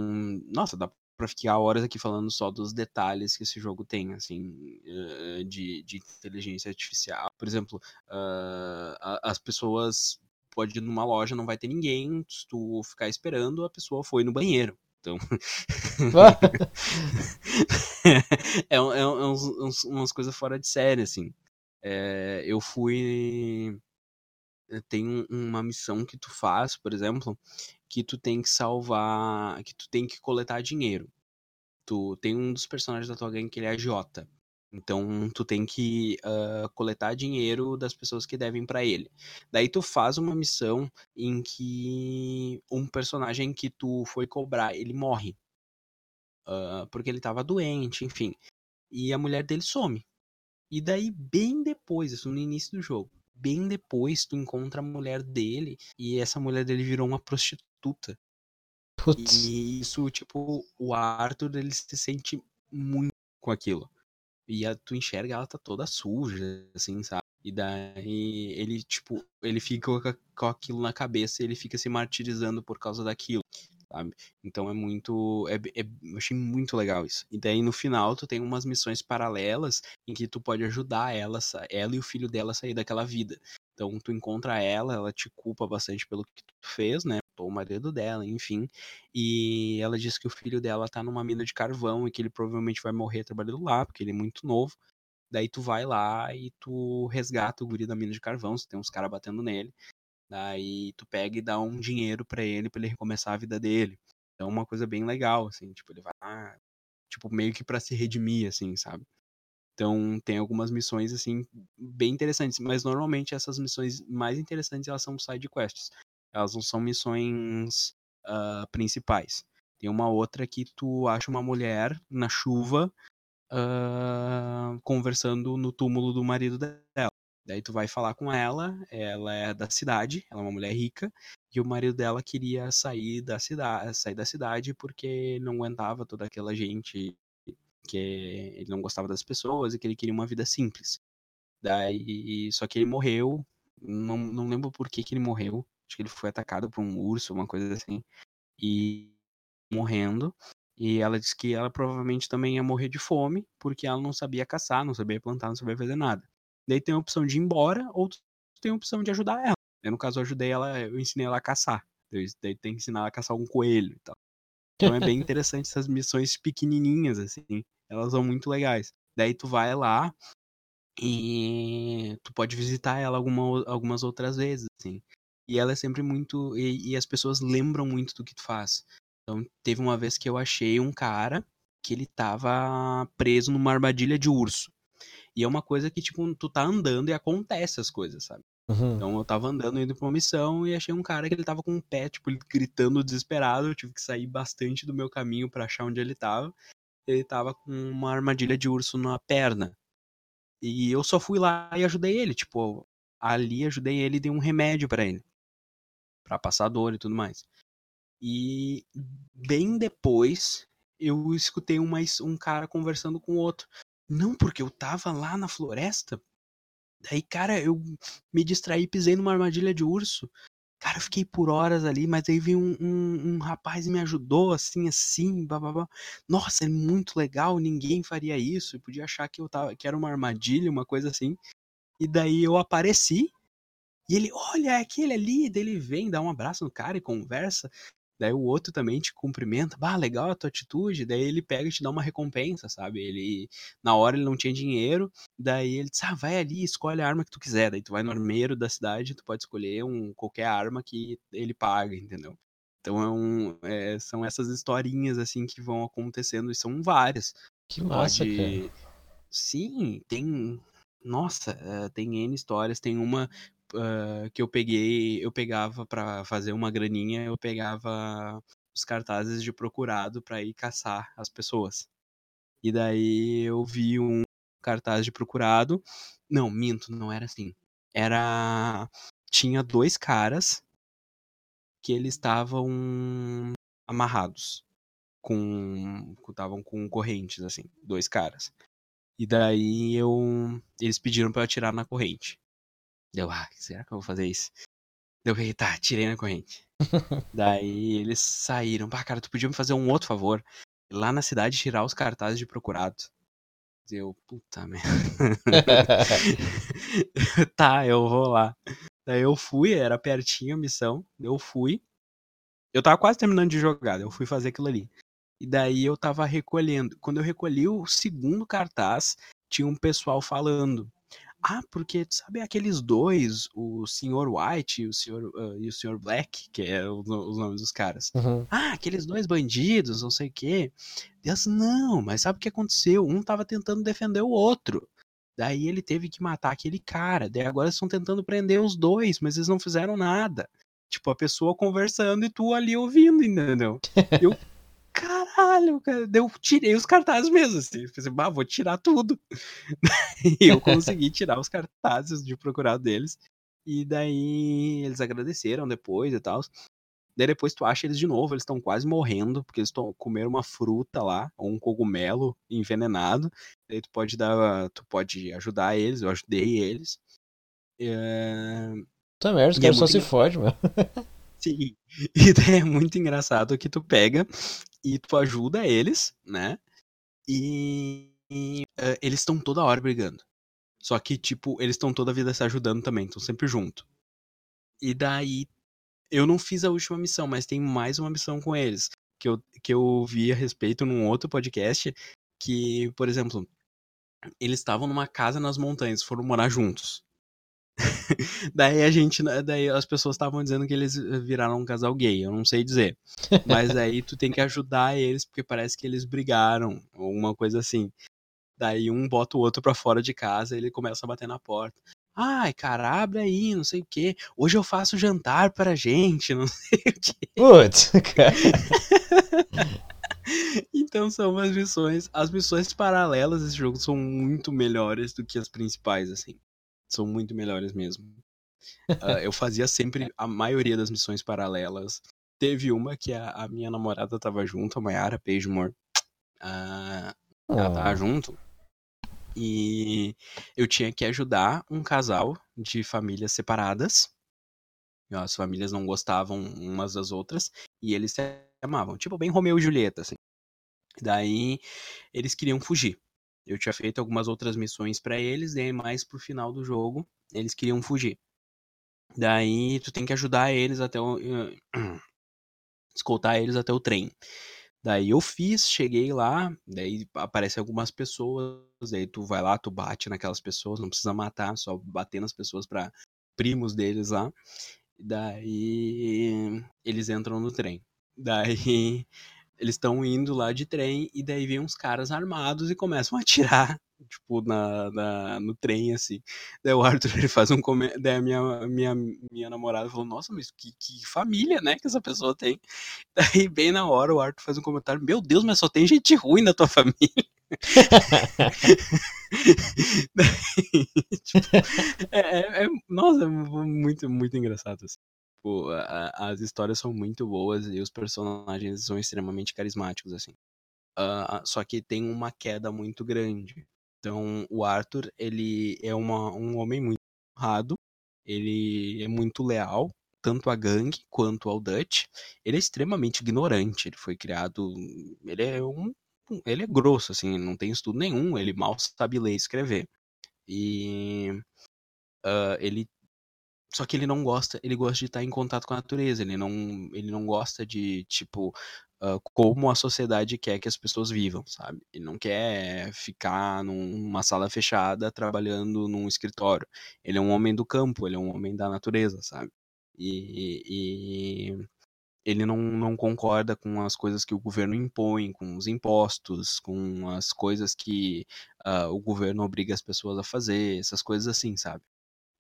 nossa, dá pra ficar horas aqui falando só dos detalhes que esse jogo tem, assim, eh, de, de inteligência artificial. Por exemplo, uh, as pessoas pode ir numa loja, não vai ter ninguém, se tu ficar esperando, a pessoa foi no banheiro. Então. é, é, é uns, uns, umas coisas fora de série, assim. É, eu fui. Tem uma missão que tu faz, por exemplo, que tu tem que salvar. que tu tem que coletar dinheiro. Tu tem um dos personagens da tua gangue que ele é agiota. Então tu tem que uh, coletar dinheiro das pessoas que devem para ele. Daí tu faz uma missão em que um personagem que tu foi cobrar ele morre uh, porque ele tava doente, enfim. E a mulher dele some. E daí, bem depois, isso no início do jogo, bem depois, tu encontra a mulher dele e essa mulher dele virou uma prostituta. Putz. E isso, tipo, o Arthur, ele se sente muito com aquilo. E a, tu enxerga, ela tá toda suja, assim, sabe? E daí ele, tipo, ele fica com, com aquilo na cabeça e ele fica se martirizando por causa daquilo, sabe? Então é muito. É, é, eu achei muito legal isso. E daí no final tu tem umas missões paralelas em que tu pode ajudar ela, ela e o filho dela a sair daquela vida. Então tu encontra ela, ela te culpa bastante pelo que tu fez, né? Ou o marido dela, enfim. E ela diz que o filho dela tá numa mina de carvão e que ele provavelmente vai morrer trabalhando lá, porque ele é muito novo. Daí tu vai lá e tu resgata o guri da mina de carvão, se tem uns caras batendo nele. Daí tu pega e dá um dinheiro para ele para ele recomeçar a vida dele. Então é uma coisa bem legal, assim, tipo, ele vai lá, tipo, meio que para se redimir, assim, sabe? Então tem algumas missões, assim, bem interessantes, mas normalmente essas missões mais interessantes, elas são side quests. Elas não são missões uh, principais. Tem uma outra que tu acha uma mulher na chuva uh, conversando no túmulo do marido dela. Daí tu vai falar com ela, ela é da cidade, ela é uma mulher rica, e o marido dela queria sair da cidade, sair da cidade porque não aguentava toda aquela gente, que ele não gostava das pessoas e que ele queria uma vida simples. Daí, só que ele morreu, não, não lembro por que, que ele morreu, acho que ele foi atacado por um urso, uma coisa assim, e morrendo, e ela disse que ela provavelmente também ia morrer de fome, porque ela não sabia caçar, não sabia plantar, não sabia fazer nada. Daí tem a opção de ir embora, ou tem a opção de ajudar ela. Eu, no caso, eu ajudei ela, eu ensinei ela a caçar. Daí tem que ensinar ela a caçar um coelho e tal. Então é bem interessante essas missões pequenininhas, assim. Elas são muito legais. Daí tu vai lá e tu pode visitar ela alguma, algumas outras vezes, assim. E ela é sempre muito. E, e as pessoas lembram muito do que tu faz. Então, teve uma vez que eu achei um cara que ele tava preso numa armadilha de urso. E é uma coisa que, tipo, tu tá andando e acontece as coisas, sabe? Uhum. Então eu tava andando indo pra uma missão e achei um cara que ele tava com um pé, tipo, gritando desesperado. Eu tive que sair bastante do meu caminho para achar onde ele tava. Ele tava com uma armadilha de urso na perna. E eu só fui lá e ajudei ele, tipo, ali ajudei ele e dei um remédio para ele. para passar dor e tudo mais. E bem depois eu escutei uma, um cara conversando com outro. Não, porque eu tava lá na floresta. Daí, cara, eu me distraí, pisei numa armadilha de urso. Cara, eu fiquei por horas ali, mas aí veio um, um, um rapaz e me ajudou, assim, assim, blá. Nossa, é muito legal, ninguém faria isso. Eu podia achar que eu tava, que era uma armadilha, uma coisa assim. E daí eu apareci, e ele, olha, é aquele ali, daí ele vem, dá um abraço no cara e conversa. Daí o outro também te cumprimenta, bah, legal a tua atitude. Daí ele pega e te dá uma recompensa, sabe? Ele, na hora ele não tinha dinheiro, daí ele diz, ah, vai ali, escolhe a arma que tu quiser. Daí tu vai no armeiro da cidade, tu pode escolher um, qualquer arma que ele paga, entendeu? Então é um, é, são essas historinhas assim que vão acontecendo e são várias. Que massa, pode... cara. Sim, tem. Nossa, eh, tem N histórias. Tem uma uh, que eu peguei, eu pegava para fazer uma graninha, eu pegava os cartazes de procurado para ir caçar as pessoas. E daí eu vi um cartaz de procurado. Não, minto, não era assim. Era tinha dois caras que eles estavam amarrados com estavam com correntes assim, dois caras. E daí eu eles pediram para eu atirar na corrente. Deu, ah, será que eu vou fazer isso? Deu, tá, tirei na corrente. Daí eles saíram. Pá, cara, tu podia me fazer um outro favor? Lá na cidade tirar os cartazes de procurado. Deu, puta merda. tá, eu vou lá. Daí eu fui, era pertinho a missão. Eu fui. Eu tava quase terminando de jogar, eu fui fazer aquilo ali. E daí eu tava recolhendo. Quando eu recolhi o segundo cartaz, tinha um pessoal falando. Ah, porque sabe aqueles dois, o Sr. White e o Sr. Uh, e o Sr. Black, que é o, os nomes dos caras. Uhum. Ah, aqueles dois bandidos, não sei o quê. Deus, não, mas sabe o que aconteceu? Um tava tentando defender o outro. Daí ele teve que matar aquele cara. Daí agora eles estão tentando prender os dois, mas eles não fizeram nada. Tipo, a pessoa conversando e tu ali ouvindo, entendeu? Eu, caralho, cara. Eu tirei os cartazes mesmo, assim. Eu pensei, bah, vou tirar tudo. e eu consegui tirar os cartazes de procurar deles. E daí eles agradeceram depois e tal. Daí depois tu acha eles de novo, eles estão quase morrendo, porque eles comeram uma fruta lá, ou um cogumelo envenenado. Daí tu pode dar. Tu pode ajudar eles, eu ajudei eles. É... Tá merda, os caras é só se fode, mano. Sim. E daí é muito engraçado que tu pega e tu ajuda eles, né? E, e uh, eles estão toda hora brigando. Só que, tipo, eles estão toda a vida se ajudando também, estão sempre junto. E daí, eu não fiz a última missão, mas tem mais uma missão com eles. Que eu, que eu vi a respeito num outro podcast. Que, por exemplo, eles estavam numa casa nas montanhas, foram morar juntos. daí a gente, né, daí as pessoas estavam dizendo que eles viraram um casal gay, eu não sei dizer. Mas aí tu tem que ajudar eles porque parece que eles brigaram, ou uma coisa assim. Daí um bota o outro para fora de casa e ele começa a bater na porta. Ai, cara, abre aí, não sei o que. Hoje eu faço jantar pra gente, não sei o que. Putz, cara. então são umas missões. As missões paralelas desse jogo são muito melhores do que as principais, assim. São muito melhores mesmo. Uh, eu fazia sempre a maioria das missões paralelas. Teve uma que a, a minha namorada tava junto, a Mayara Pagemore. Uh, ela tava junto. E eu tinha que ajudar um casal de famílias separadas. As famílias não gostavam umas das outras. E eles se amavam. Tipo, bem Romeu e Julieta, assim. Daí eles queriam fugir. Eu tinha feito algumas outras missões para eles, daí mais pro final do jogo, eles queriam fugir. Daí tu tem que ajudar eles até o. escoltar eles até o trem. Daí eu fiz, cheguei lá, daí aparecem algumas pessoas, daí tu vai lá, tu bate naquelas pessoas, não precisa matar, só bater nas pessoas para primos deles lá. Daí eles entram no trem. Daí eles estão indo lá de trem e daí vem uns caras armados e começam a atirar, tipo, na, na no trem, assim. Daí o Arthur, ele faz um comentário, daí a minha, minha, minha namorada falou, nossa, mas que, que família, né, que essa pessoa tem. Daí, bem na hora, o Arthur faz um comentário, meu Deus, mas só tem gente ruim na tua família. daí, tipo, é, é, é, nossa, é muito, muito engraçado, assim. Tipo, a, as histórias são muito boas e os personagens são extremamente carismáticos, assim. Uh, só que tem uma queda muito grande. Então, o Arthur, ele é uma, um homem muito honrado, ele é muito leal, tanto à gangue quanto ao Dutch. Ele é extremamente ignorante, ele foi criado... Ele é um... Ele é grosso, assim, não tem estudo nenhum, ele mal sabe ler e escrever. E... Uh, ele só que ele não gosta, ele gosta de estar em contato com a natureza, ele não, ele não gosta de, tipo, uh, como a sociedade quer que as pessoas vivam, sabe? Ele não quer ficar numa sala fechada trabalhando num escritório. Ele é um homem do campo, ele é um homem da natureza, sabe? E, e ele não, não concorda com as coisas que o governo impõe, com os impostos, com as coisas que uh, o governo obriga as pessoas a fazer, essas coisas assim, sabe?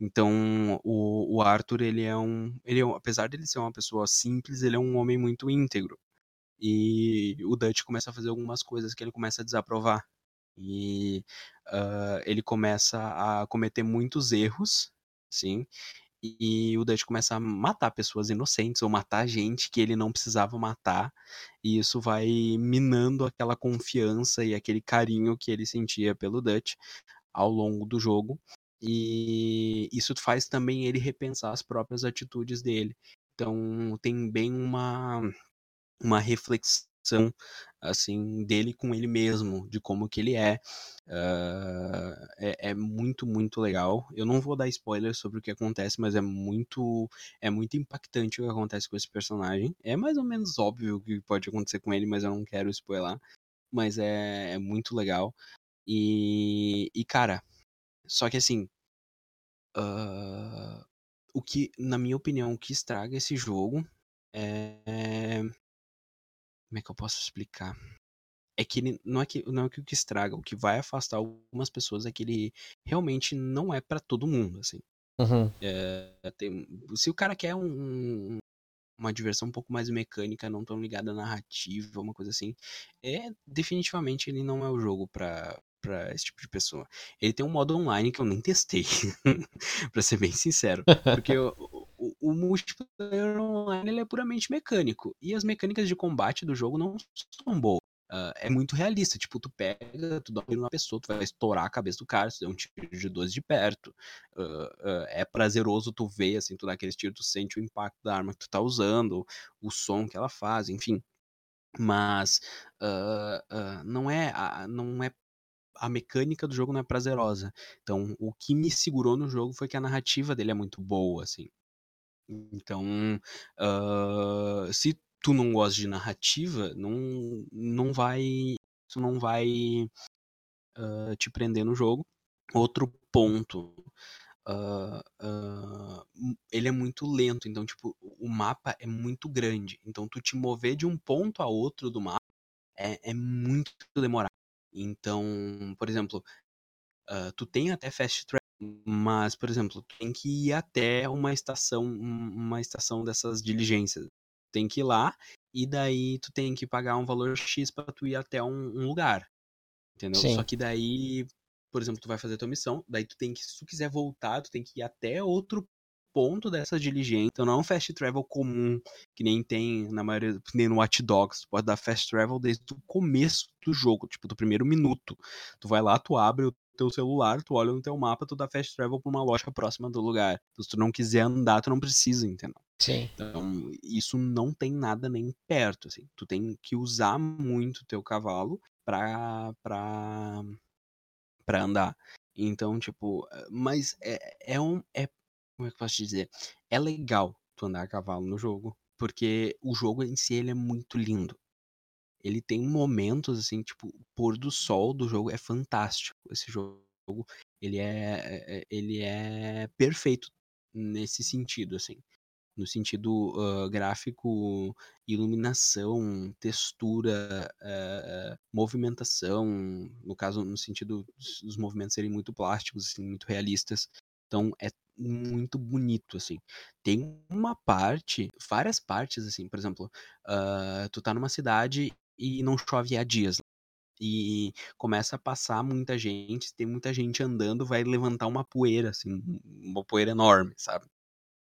Então, o, o Arthur, ele é um. Ele é, apesar de ele ser uma pessoa simples, ele é um homem muito íntegro. E o Dutch começa a fazer algumas coisas que ele começa a desaprovar. E uh, ele começa a cometer muitos erros, sim. E o Dutch começa a matar pessoas inocentes ou matar gente que ele não precisava matar. E isso vai minando aquela confiança e aquele carinho que ele sentia pelo Dutch ao longo do jogo. E isso faz também ele repensar as próprias atitudes dele. Então tem bem uma, uma reflexão assim dele com ele mesmo, de como que ele é. Uh, é. é. muito, muito legal. Eu não vou dar spoiler sobre o que acontece, mas é muito é muito impactante o que acontece com esse personagem. É mais ou menos óbvio o que pode acontecer com ele, mas eu não quero spoiler. Mas é, é muito legal. E, e cara, só que assim, uh, o que, na minha opinião, o que estraga esse jogo é. Como é que eu posso explicar? É que ele não é que não é que o que estraga, o que vai afastar algumas pessoas é que ele realmente não é para todo mundo, assim. Uhum. É, tem, se o cara quer um, uma diversão um pouco mais mecânica, não tão ligada à narrativa, uma coisa assim, é definitivamente ele não é o jogo pra, pra esse tipo de pessoa. Ele tem um modo online que eu nem testei, pra ser bem sincero. Porque o, o, o multiplayer online é puramente mecânico. E as mecânicas de combate do jogo não são boas. Uh, é muito realista. Tipo, tu pega, tu dá um na pessoa, tu vai estourar a cabeça do cara, tu dá um tiro de 12 de perto. Uh, uh, é prazeroso tu ver, assim, tu dá aqueles tiros, tu sente o impacto da arma que tu tá usando, o som que ela faz, enfim. Mas não é não é a mecânica do jogo não é prazerosa. Então, o que me segurou no jogo foi que a narrativa dele é muito boa, assim. Então, uh, se tu não gosta de narrativa, não, não vai. Isso não vai uh, te prender no jogo. Outro ponto. Uh, ele é muito lento, então, tipo, o mapa é muito grande. Então, tu te mover de um ponto a outro do mapa é, é muito demorado. Então, por exemplo, uh, tu tem até fast travel, mas, por exemplo, tu tem que ir até uma estação, uma estação dessas diligências tem que ir lá e daí tu tem que pagar um valor X para tu ir até um, um lugar. Entendeu? Sim. Só que daí, por exemplo, tu vai fazer tua missão, daí tu tem que, se tu quiser voltar, tu tem que ir até outro ponto dessa diligência. Então não é um fast travel comum, que nem tem na maioria, nem no Watch Dogs. Tu pode dar fast travel desde o começo do jogo, tipo, do primeiro minuto. Tu vai lá, tu abre o teu celular, tu olha no teu mapa, tu dá fast travel pra uma loja próxima do lugar. Então, se tu não quiser andar, tu não precisa, entendeu? Sim. Então, isso não tem nada nem perto, assim. Tu tem que usar muito teu cavalo pra, pra, pra andar. Então, tipo, mas é, é um. É, como é que eu posso dizer? É legal tu andar a cavalo no jogo, porque o jogo em si ele é muito lindo. Ele tem momentos, assim, tipo, o pôr do sol do jogo é fantástico. Esse jogo, ele é, é ele é perfeito nesse sentido, assim no sentido uh, gráfico, iluminação, textura, uh, movimentação, no caso, no sentido dos movimentos serem muito plásticos, assim, muito realistas. Então é muito bonito, assim. Tem uma parte, várias partes, assim, por exemplo, uh, tu tá numa cidade e não chove há dias. E começa a passar muita gente, tem muita gente andando, vai levantar uma poeira, assim, uma poeira enorme, sabe?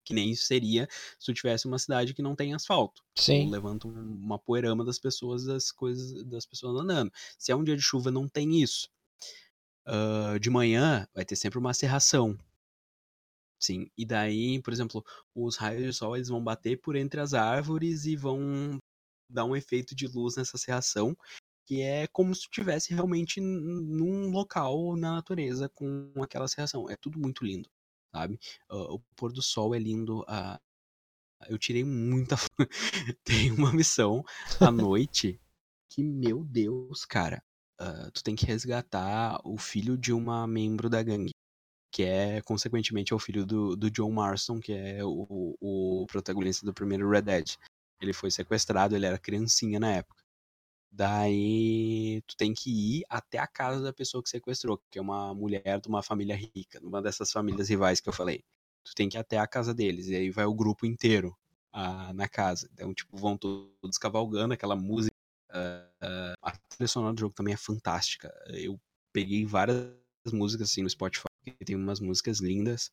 que nem isso seria se tu tivesse uma cidade que não tem asfalto. Sim. levanta uma poeirama das pessoas, das coisas, das pessoas andando. Se é um dia de chuva, não tem isso. Uh, de manhã vai ter sempre uma serração. Sim. E daí, por exemplo, os raios de sol eles vão bater por entre as árvores e vão dar um efeito de luz nessa serração que é como se estivesse realmente num local na natureza com aquela serração. É tudo muito lindo sabe? Uh, o pôr do sol é lindo. Uh, eu tirei muita. tem uma missão à noite que, meu Deus, cara. Uh, tu tem que resgatar o filho de uma membro da gangue. Que é, consequentemente, é o filho do, do John Marston, que é o, o protagonista do primeiro Red Dead. Ele foi sequestrado, ele era criancinha na época. Daí tu tem que ir até a casa da pessoa que sequestrou, que é uma mulher de uma família rica, uma dessas famílias rivais que eu falei. Tu tem que ir até a casa deles, e aí vai o grupo inteiro ah, na casa. Então, tipo, vão todos cavalgando, aquela música. Uh, a trilha sonora do jogo também é fantástica. Eu peguei várias músicas assim no Spotify, tem umas músicas lindas.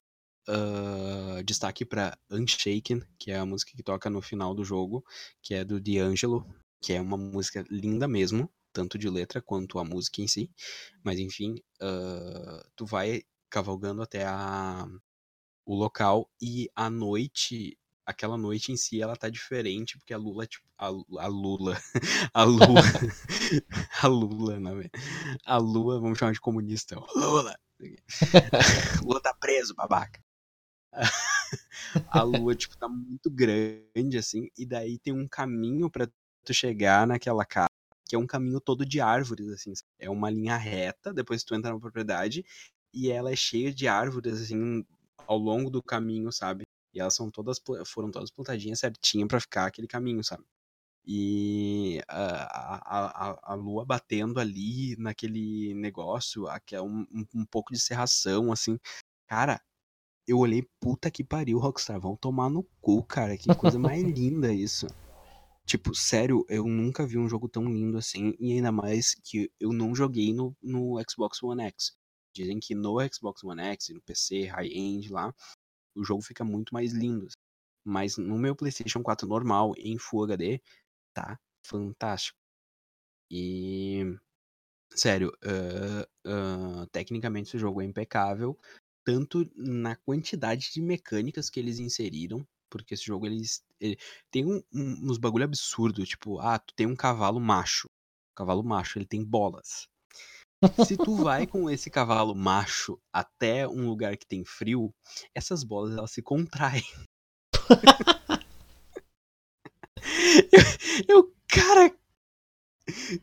Uh, destaque para Unshaken, que é a música que toca no final do jogo, que é do D'Angelo, que é uma música linda mesmo, tanto de letra quanto a música em si. Mas enfim, uh, tu vai cavalgando até a, o local e a noite, aquela noite em si, ela tá diferente, porque a Lula, tipo, a, a Lula, a Lua, a Lula, não é? A Lua, vamos chamar de comunista, Lula, Lula tá preso, babaca. a lua, tipo, tá muito grande, assim, e daí tem um caminho para tu chegar naquela casa, que é um caminho todo de árvores, assim. É uma linha reta, depois tu entra na propriedade, e ela é cheia de árvores, assim, ao longo do caminho, sabe? E elas são todas, foram todas plantadinhas certinho para ficar aquele caminho, sabe? E a, a, a, lua batendo ali naquele negócio, aqui é um, um, um pouco de serração, assim. Cara, eu olhei, puta que pariu, Rockstar, vão tomar no cu, cara. Que coisa mais linda isso. Tipo, sério, eu nunca vi um jogo tão lindo assim, e ainda mais que eu não joguei no, no Xbox One X. Dizem que no Xbox One X, no PC, high-end lá, o jogo fica muito mais lindo. Mas no meu PlayStation 4 normal, em Full HD, tá fantástico. E. Sério, uh, uh, tecnicamente esse jogo é impecável tanto na quantidade de mecânicas que eles inseriram, porque esse jogo eles ele, tem um, um, uns bagulho absurdo, tipo, ah, tu tem um cavalo macho. O cavalo macho, ele tem bolas. Se tu vai com esse cavalo macho até um lugar que tem frio, essas bolas elas se contraem. eu, eu, cara,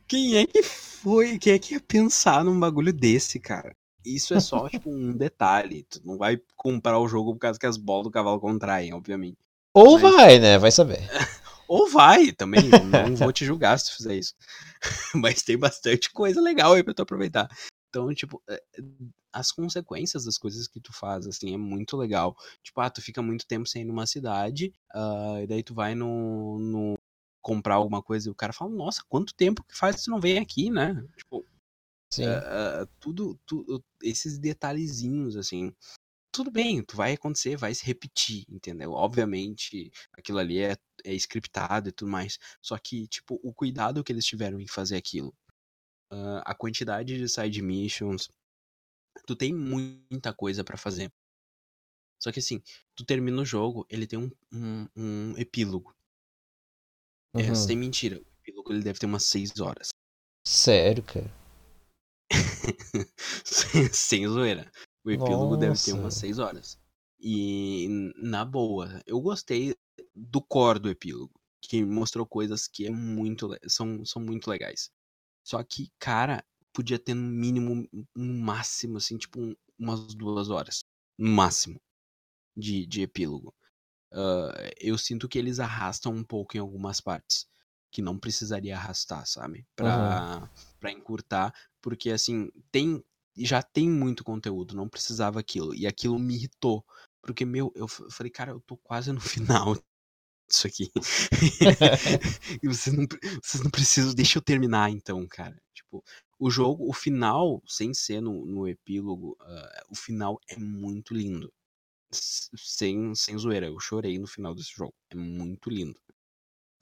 quem é que foi? Quem é que ia pensar num bagulho desse, cara? Isso é só, tipo, um detalhe. Tu não vai comprar o jogo por causa que as bolas do cavalo contraem, obviamente. Ou Mas... vai, né? Vai saber. Ou vai também. Não vou te julgar se tu fizer isso. Mas tem bastante coisa legal aí pra tu aproveitar. Então, tipo, é, as consequências das coisas que tu faz, assim, é muito legal. Tipo, ah, tu fica muito tempo sem ir numa cidade, uh, e daí tu vai no, no comprar alguma coisa e o cara fala, nossa, quanto tempo que faz que tu não vem aqui, né? Tipo, Sim. Uh, tudo, tudo, esses detalhezinhos, assim. Tudo bem, tu vai acontecer, vai se repetir, entendeu? Obviamente, aquilo ali é, é scriptado e tudo mais. Só que, tipo, o cuidado que eles tiveram em fazer aquilo. Uh, a quantidade de side missions. Tu tem muita coisa para fazer. Só que assim, tu termina o jogo, ele tem um, um, um epílogo. É, uhum. É, sem mentira. O epílogo ele deve ter umas 6 horas. Sério, cara? sem, sem zoeira. O epílogo Nossa. deve ter umas 6 horas. E, na boa, eu gostei do core do epílogo. Que mostrou coisas que é muito, são, são muito legais. Só que, cara, podia ter no mínimo, no máximo, assim, tipo, um, umas duas horas. No máximo. De, de epílogo. Uh, eu sinto que eles arrastam um pouco em algumas partes. Que não precisaria arrastar, sabe? Pra, uhum. Pra encurtar porque assim, tem já tem muito conteúdo, não precisava aquilo. E aquilo me irritou. Porque, meu, eu falei, cara, eu tô quase no final disso aqui. e vocês não, vocês não precisam, deixa eu terminar então, cara. Tipo, o jogo, o final, sem ser no, no epílogo, uh, o final é muito lindo. Sem, sem zoeira, eu chorei no final desse jogo. É muito lindo.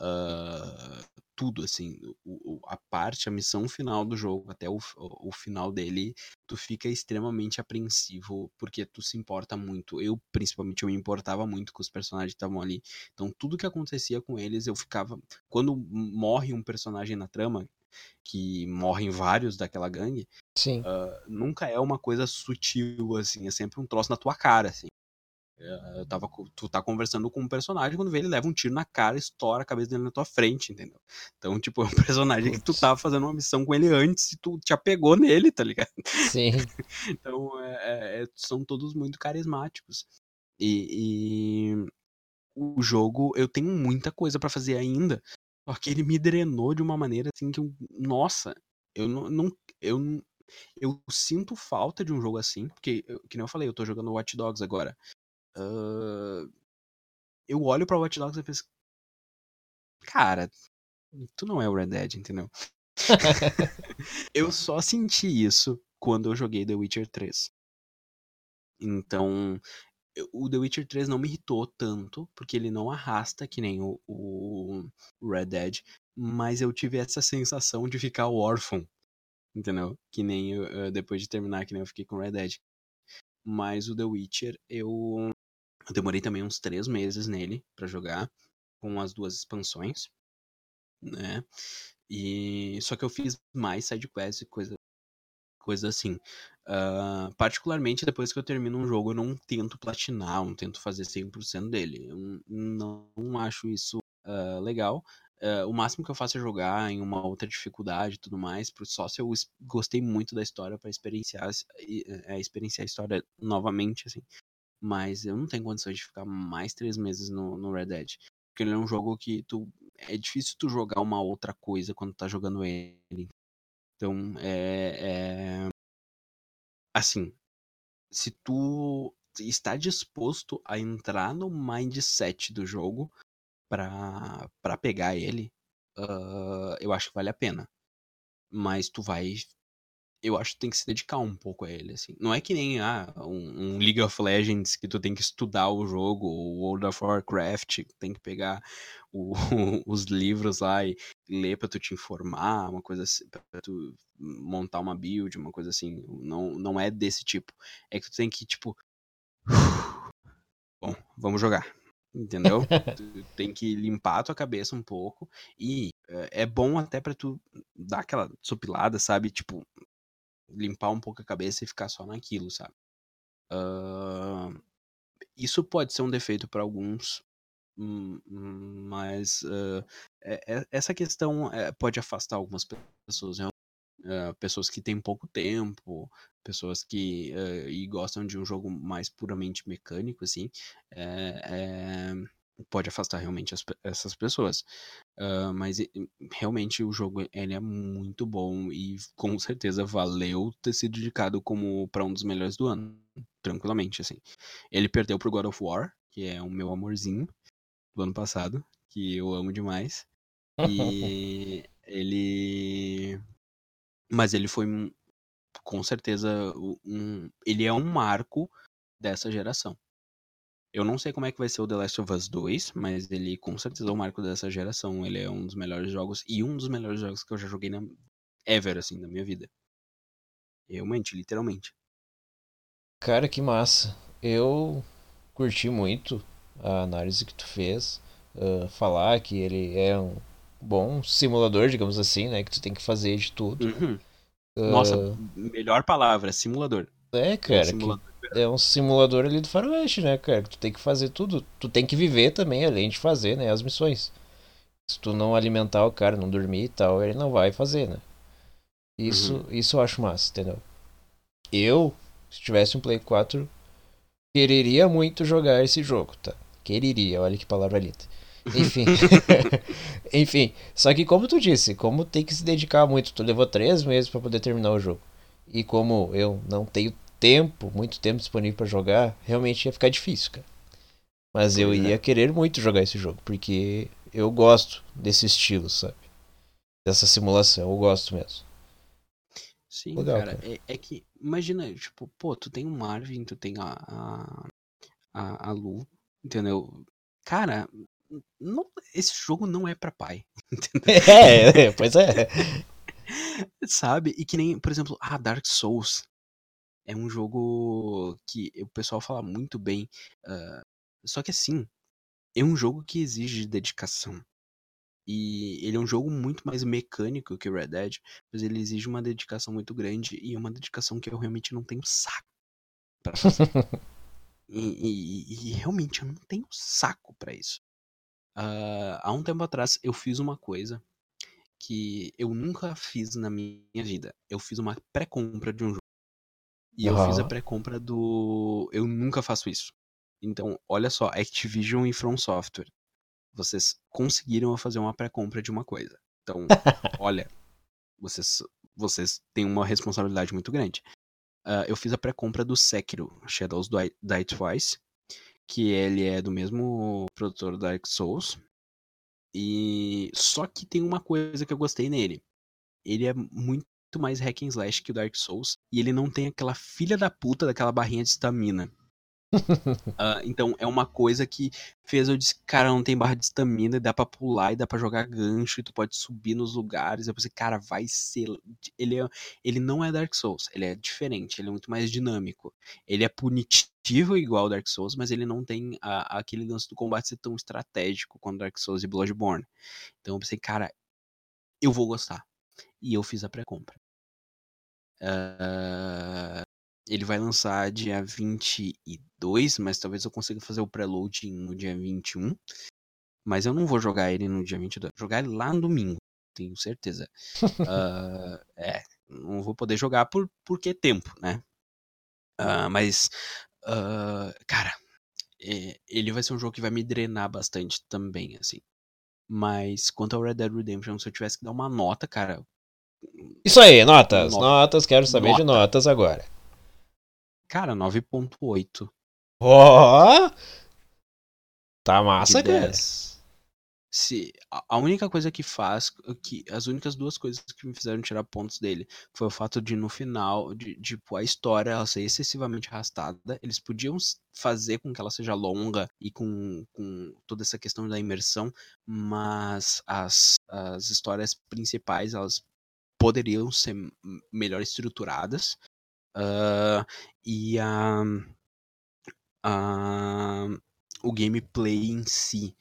Uh, tudo, assim, o, a parte, a missão final do jogo, até o, o final dele, tu fica extremamente apreensivo, porque tu se importa muito. Eu, principalmente, eu me importava muito com os personagens que estavam ali. Então, tudo que acontecia com eles, eu ficava. Quando morre um personagem na trama, que morrem vários daquela gangue, uh, nunca é uma coisa sutil, assim, é sempre um troço na tua cara, assim. Eu tava, tu tá conversando com um personagem, quando vê ele leva um tiro na cara, estoura a cabeça dele na tua frente, entendeu? Então, tipo, é um personagem que tu tava fazendo uma missão com ele antes e tu te apegou nele, tá ligado? Sim. então, é, é, são todos muito carismáticos. E, e, o jogo, eu tenho muita coisa para fazer ainda, só que ele me drenou de uma maneira assim que eu, nossa, eu não, não eu eu sinto falta de um jogo assim, porque, que nem eu falei, eu tô jogando Watch Dogs agora. Uh, eu olho pra Watch Dogs e penso. Cara, tu não é o Red Dead, entendeu? eu só senti isso quando eu joguei The Witcher 3. Então, o The Witcher 3 não me irritou tanto, porque ele não arrasta que nem o, o Red Dead, mas eu tive essa sensação de ficar órfão, entendeu? Que nem eu, depois de terminar, que nem eu fiquei com Red Dead. Mas o The Witcher, eu eu demorei também uns três meses nele para jogar, com as duas expansões, né? E só que eu fiz mais sidequests e coisa, coisa assim. Uh, particularmente depois que eu termino um jogo, eu não tento platinar, não tento fazer 100% dele. Eu não, não acho isso uh, legal. Uh, o máximo que eu faço é jogar em uma outra dificuldade e tudo mais, só se eu gostei muito da história para experienciar, é, experienciar a história novamente, assim. Mas eu não tenho condições de ficar mais três meses no, no Red Dead. Porque ele é um jogo que tu. É difícil tu jogar uma outra coisa quando tá jogando ele. Então, é. é... Assim. Se tu está disposto a entrar no mindset do jogo pra, pra pegar ele, uh, eu acho que vale a pena. Mas tu vai. Eu acho que tem que se dedicar um pouco a ele, assim. Não é que nem ah, um, um League of Legends que tu tem que estudar o jogo, ou World of Warcraft, tem que pegar o, os livros lá e ler pra tu te informar, uma coisa assim, pra tu montar uma build, uma coisa assim. Não, não é desse tipo. É que tu tem que, tipo. Bom, vamos jogar entendeu? tu tem que limpar a tua cabeça um pouco e é bom até para tu dar aquela sopilada, sabe? Tipo, limpar um pouco a cabeça e ficar só naquilo, sabe? Uh, isso pode ser um defeito para alguns, hum, mas uh, é, essa questão é, pode afastar algumas pessoas, né? uh, pessoas que têm pouco tempo, pessoas que e gostam de um jogo mais puramente mecânico, assim, é, é, pode afastar realmente as, essas pessoas. Uh, mas realmente o jogo ele é muito bom e com certeza valeu ter sido indicado como para um dos melhores do ano, tranquilamente, assim. Ele perdeu pro God of War, que é o meu amorzinho do ano passado, que eu amo demais. E ele mas ele foi com certeza um, ele é um marco dessa geração. Eu não sei como é que vai ser o The Last of Us 2, mas ele com certeza é um marco dessa geração. Ele é um dos melhores jogos e um dos melhores jogos que eu já joguei na ever assim na minha vida. Realmente, literalmente. Cara, que massa. Eu curti muito a análise que tu fez. Uh, falar que ele é um bom simulador, digamos assim, né? Que tu tem que fazer de tudo. Uhum. Uh... Nossa, melhor palavra, simulador. É, cara. É um simulador, é um simulador ali do faroeste, né, cara? Tu tem que fazer tudo. Tu tem que viver também, além de fazer, né, as missões. Se tu não alimentar o cara, não dormir e tal, ele não vai fazer, né? Isso, uhum. isso eu acho massa, entendeu? Eu, se tivesse um Play 4, quereria muito jogar esse jogo, tá? Quereria, olha que palavra linda. Enfim. Enfim. Só que como tu disse, como tem que se dedicar muito, tu levou três meses para poder terminar o jogo. E como eu não tenho tempo, muito tempo disponível para jogar, realmente ia ficar difícil, cara. Mas eu ia é. querer muito jogar esse jogo, porque eu gosto desse estilo, sabe? Dessa simulação, eu gosto mesmo. Sim, Legal, cara. cara. É, é, que, imagina, tipo, pô, tu tem o Marvin, tu tem a, a, a, a Lu, entendeu? Cara, não, esse jogo não é para pai. É, é, pois é. Sabe? E que nem, por exemplo, ah, Dark Souls. É um jogo que o pessoal fala muito bem. Uh, só que assim, é um jogo que exige dedicação. E ele é um jogo muito mais mecânico que o Red Dead, mas ele exige uma dedicação muito grande e é uma dedicação que eu realmente não tenho saco pra fazer. e, e, e, realmente eu não tenho saco para isso. Uh, há um tempo atrás eu fiz uma coisa que eu nunca fiz na minha vida. Eu fiz uma pré-compra de um jogo. E uhum. eu fiz a pré-compra do. Eu nunca faço isso. Então, olha só, Activision e From Software. Vocês conseguiram fazer uma pré-compra de uma coisa. Então, olha, vocês, vocês têm uma responsabilidade muito grande. Uh, eu fiz a pré-compra do Sekiro, Shadows Die Twice que ele é do mesmo produtor do Dark Souls. E só que tem uma coisa que eu gostei nele. Ele é muito mais hack and slash que o Dark Souls e ele não tem aquela filha da puta daquela barrinha de estamina uh, então é uma coisa que fez eu disse, cara, não tem barra de estamina, dá pra pular e dá pra jogar gancho, e tu pode subir nos lugares. Eu pensei, cara, vai ser. Ele, é, ele não é Dark Souls, ele é diferente, ele é muito mais dinâmico. Ele é punitivo igual Dark Souls, mas ele não tem a, aquele lance do combate ser tão estratégico quanto Dark Souls e Bloodborne. Então eu pensei, cara, eu vou gostar. E eu fiz a pré-compra. Uh, ele vai lançar dia 22, mas talvez eu consiga fazer o preload no dia 21. Mas eu não vou jogar ele no dia 22. Vou jogar ele lá no domingo, tenho certeza. uh, é, não vou poder jogar por porque tempo, né? Uh, mas, cara, é, ele vai ser um jogo que vai me drenar bastante também, assim. Mas quanto ao Red Dead Redemption, se eu tivesse que dar uma nota, cara. Isso aí, notas, nota. notas, quero saber nota. de notas agora. Cara, 9.8. Ó! Oh! Tá massa, cara. 10. Se, a, a única coisa que faz, que as únicas duas coisas que me fizeram tirar pontos dele foi o fato de no final, de tipo, a história ela ser excessivamente arrastada. Eles podiam fazer com que ela seja longa e com, com toda essa questão da imersão, mas as, as histórias principais elas poderiam ser melhor estruturadas. Uh, e a, a, o gameplay em si,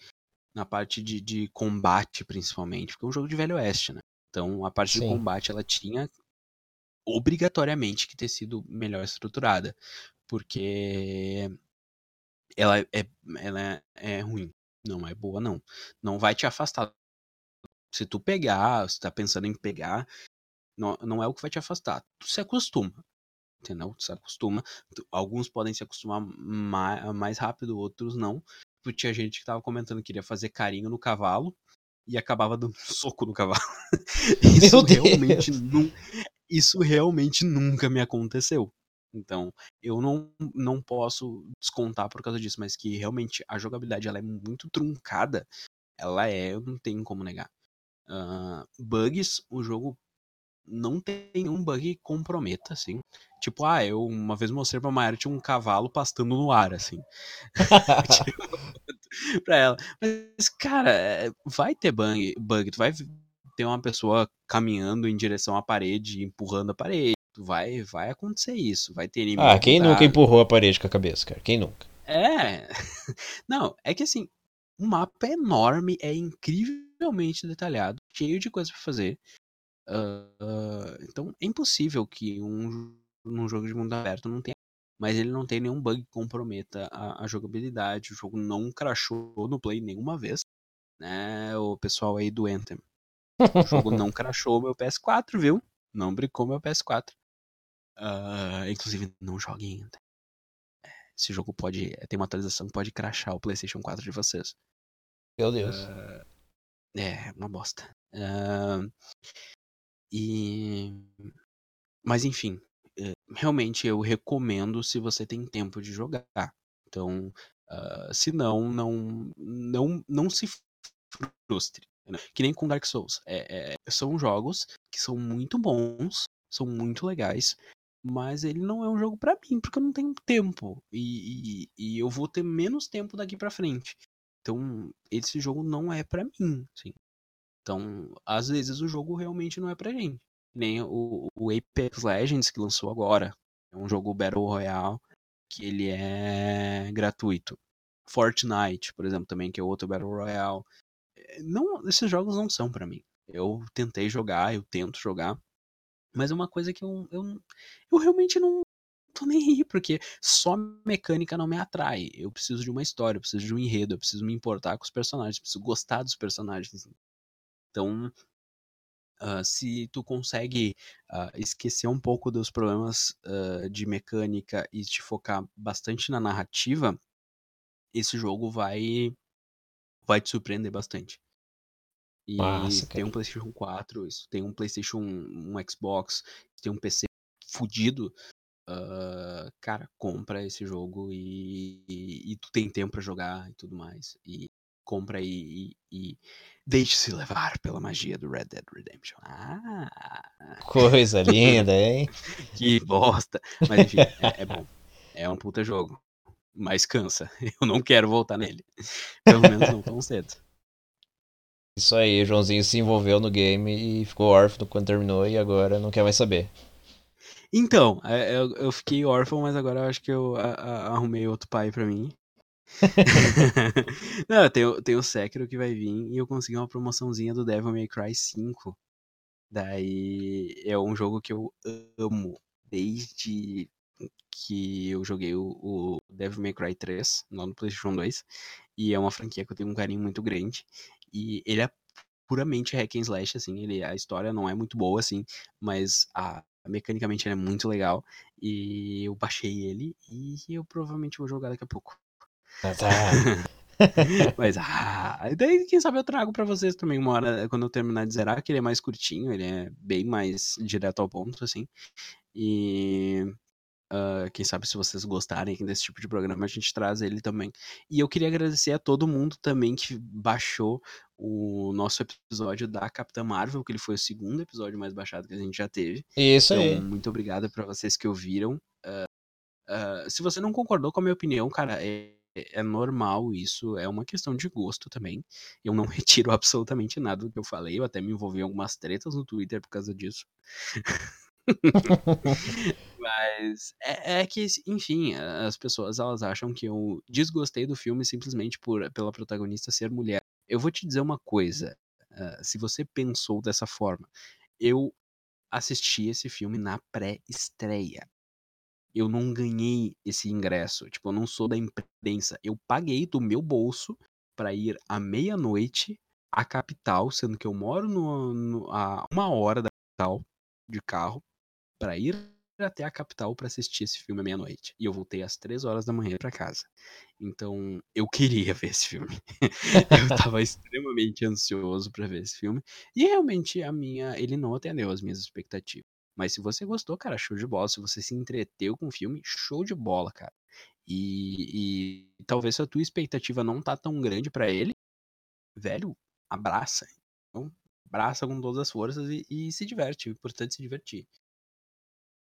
na parte de, de combate principalmente, porque é um jogo de Velho Oeste, né? Então a parte Sim. de combate ela tinha obrigatoriamente que ter sido melhor estruturada, porque ela é, ela é, é ruim, não é boa não. Não vai te afastar. Se tu pegar, se tá pensando em pegar, não, não é o que vai te afastar. Tu se acostuma entendeu? Tu se acostuma. Alguns podem se acostumar mais, mais rápido, outros não. Tipo, tinha gente que tava comentando que queria fazer carinho no cavalo e acabava dando um soco no cavalo. isso realmente não, isso realmente nunca me aconteceu. Então, eu não, não posso descontar por causa disso, mas que realmente a jogabilidade ela é muito truncada. Ela é, eu não tenho como negar. Uh, bugs, o jogo não tem um bug que comprometa, assim. Tipo, ah, eu uma vez mostrei pra Mayara tinha um cavalo pastando no ar, assim. pra ela. Mas, cara, é, vai ter bug, bug, tu vai ter uma pessoa caminhando em direção à parede, empurrando a parede. Vai, vai acontecer isso, vai ter inimigo. Ah, quem nunca empurrou a parede com a cabeça, cara? Quem nunca? É. Não, é que assim, o mapa é enorme, é incrivelmente detalhado, cheio de coisa para fazer. Uh, então é impossível que um, um jogo de mundo aberto não tenha. Mas ele não tem nenhum bug que comprometa a, a jogabilidade. O jogo não crashou no play nenhuma vez. Né, o pessoal aí do Anthem. O jogo não crashou meu PS4, viu? Não brincou meu PS4. Uh, inclusive, não joguem Anthem. Esse jogo pode. Tem uma atualização que pode crashar o PlayStation 4 de vocês. Meu Deus. Uh, é, uma bosta. Uh, e. Mas enfim, eh, realmente eu recomendo se você tem tempo de jogar. Então, uh, se não, não, não, não se frustre. Né? Que nem com Dark Souls. É, é, são jogos que são muito bons, são muito legais, mas ele não é um jogo para mim, porque eu não tenho tempo. E, e, e, eu vou ter menos tempo daqui para frente. Então, esse jogo não é para mim, assim. Então, às vezes o jogo realmente não é pra gente. Nem o, o Apex Legends que lançou agora. É um jogo Battle Royale que ele é gratuito. Fortnite, por exemplo, também, que é outro Battle Royale. É, não, esses jogos não são para mim. Eu tentei jogar, eu tento jogar. Mas é uma coisa que eu, eu, eu realmente não tô nem aí, porque só mecânica não me atrai. Eu preciso de uma história, eu preciso de um enredo, eu preciso me importar com os personagens, preciso gostar dos personagens. Então, uh, se tu consegue uh, esquecer um pouco dos problemas uh, de mecânica e te focar bastante na narrativa, esse jogo vai vai te surpreender bastante. E Nossa, tem um PlayStation 4, isso tem um PlayStation, um Xbox, tem um PC fudido. Uh, cara, compra esse jogo e, e, e tu tem tempo para jogar e tudo mais. E compra e, e, e deixe-se levar pela magia do Red Dead Redemption. Ah! Coisa linda, hein? que bosta! Mas enfim, é, é, bom. É um puta jogo. Mas cansa. Eu não quero voltar nele. Pelo menos não tão cedo. Isso aí, o Joãozinho se envolveu no game e ficou órfão quando terminou e agora não quer mais saber. Então, é, eu, eu fiquei órfão, mas agora eu acho que eu a, a, arrumei outro pai para mim. Não, tem, tem o Sekiro que vai vir e eu consegui uma promoçãozinha do Devil May Cry 5. Daí é um jogo que eu amo desde que eu joguei o, o Devil May Cry 3 lá no PlayStation 2. E é uma franquia que eu tenho um carinho muito grande. E ele é puramente hack and slash, assim. Ele, a história não é muito boa, assim, mas a, mecanicamente ele é muito legal. E eu baixei ele e eu provavelmente vou jogar daqui a pouco. Ah, tá. Mas, ah, daí quem sabe eu trago para vocês também uma hora, quando eu terminar de zerar, que ele é mais curtinho, ele é bem mais direto ao ponto, assim. E Uh, quem sabe se vocês gostarem desse tipo de programa, a gente traz ele também. E eu queria agradecer a todo mundo também que baixou o nosso episódio da Capitã Marvel, que ele foi o segundo episódio mais baixado que a gente já teve. Isso então, aí. muito obrigado para vocês que ouviram. Uh, uh, se você não concordou com a minha opinião, cara, é, é normal isso, é uma questão de gosto também. Eu não retiro absolutamente nada do que eu falei, eu até me envolvi em algumas tretas no Twitter por causa disso. Mas é, é, que, enfim, as pessoas elas acham que eu desgostei do filme simplesmente por, pela protagonista ser mulher. Eu vou te dizer uma coisa. Uh, se você pensou dessa forma, eu assisti esse filme na pré-estreia. Eu não ganhei esse ingresso. Tipo, eu não sou da imprensa. Eu paguei do meu bolso para ir à meia-noite à capital, sendo que eu moro no, no, a uma hora da capital de carro para ir até a capital para assistir esse filme à meia-noite. E eu voltei às três horas da manhã para casa. Então, eu queria ver esse filme. eu tava extremamente ansioso para ver esse filme. E realmente a minha, ele não atendeu as minhas expectativas. Mas se você gostou, cara, show de bola. Se você se entreteu com o filme, show de bola, cara. E, e talvez a tua expectativa não tá tão grande para ele, velho, abraça. Então, abraça com todas as forças e, e se diverte. O importante é se divertir.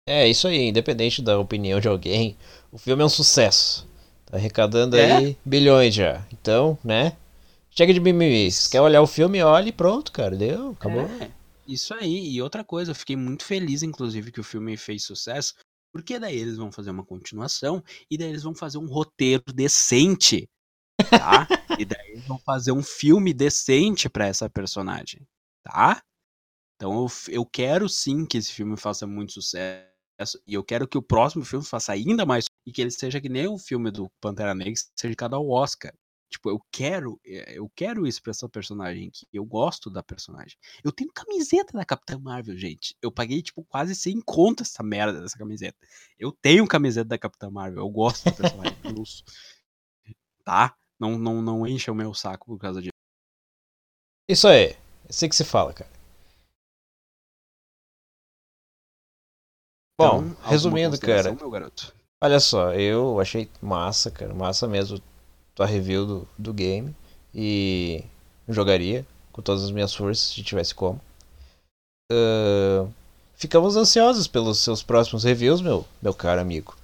É, isso aí, independente da opinião de alguém, o filme é um sucesso. Tá arrecadando é? aí bilhões já. Então, né? Chega de mimimi. Se quer olhar o filme, olhe e pronto, cara. Deu, acabou. É, isso aí. E outra coisa, eu fiquei muito feliz, inclusive, que o filme fez sucesso. Porque daí eles vão fazer uma continuação e daí eles vão fazer um roteiro decente. Tá? e daí eles vão fazer um filme decente para essa personagem. Tá? Então eu, eu quero sim que esse filme faça muito sucesso e eu quero que o próximo filme faça ainda mais e que ele seja que nem o filme do Pantera Negra, seja cada ao Oscar. Tipo, eu quero, eh, eu quero isso pra essa personagem que eu gosto da personagem. Eu tenho camiseta da Capitã Marvel, gente. Eu paguei tipo quase 100 conto essa merda dessa camiseta. Eu tenho camiseta da Capitã Marvel, eu gosto da personagem. tá? Não, não, não encha o meu saco por causa disso. Isso aí. É assim que se fala, cara. Bom, então, resumindo, cara. Olha só, eu achei massa, cara. Massa mesmo tua review do, do game. E jogaria com todas as minhas forças se tivesse como. Uh, ficamos ansiosos pelos seus próximos reviews, meu, meu caro amigo.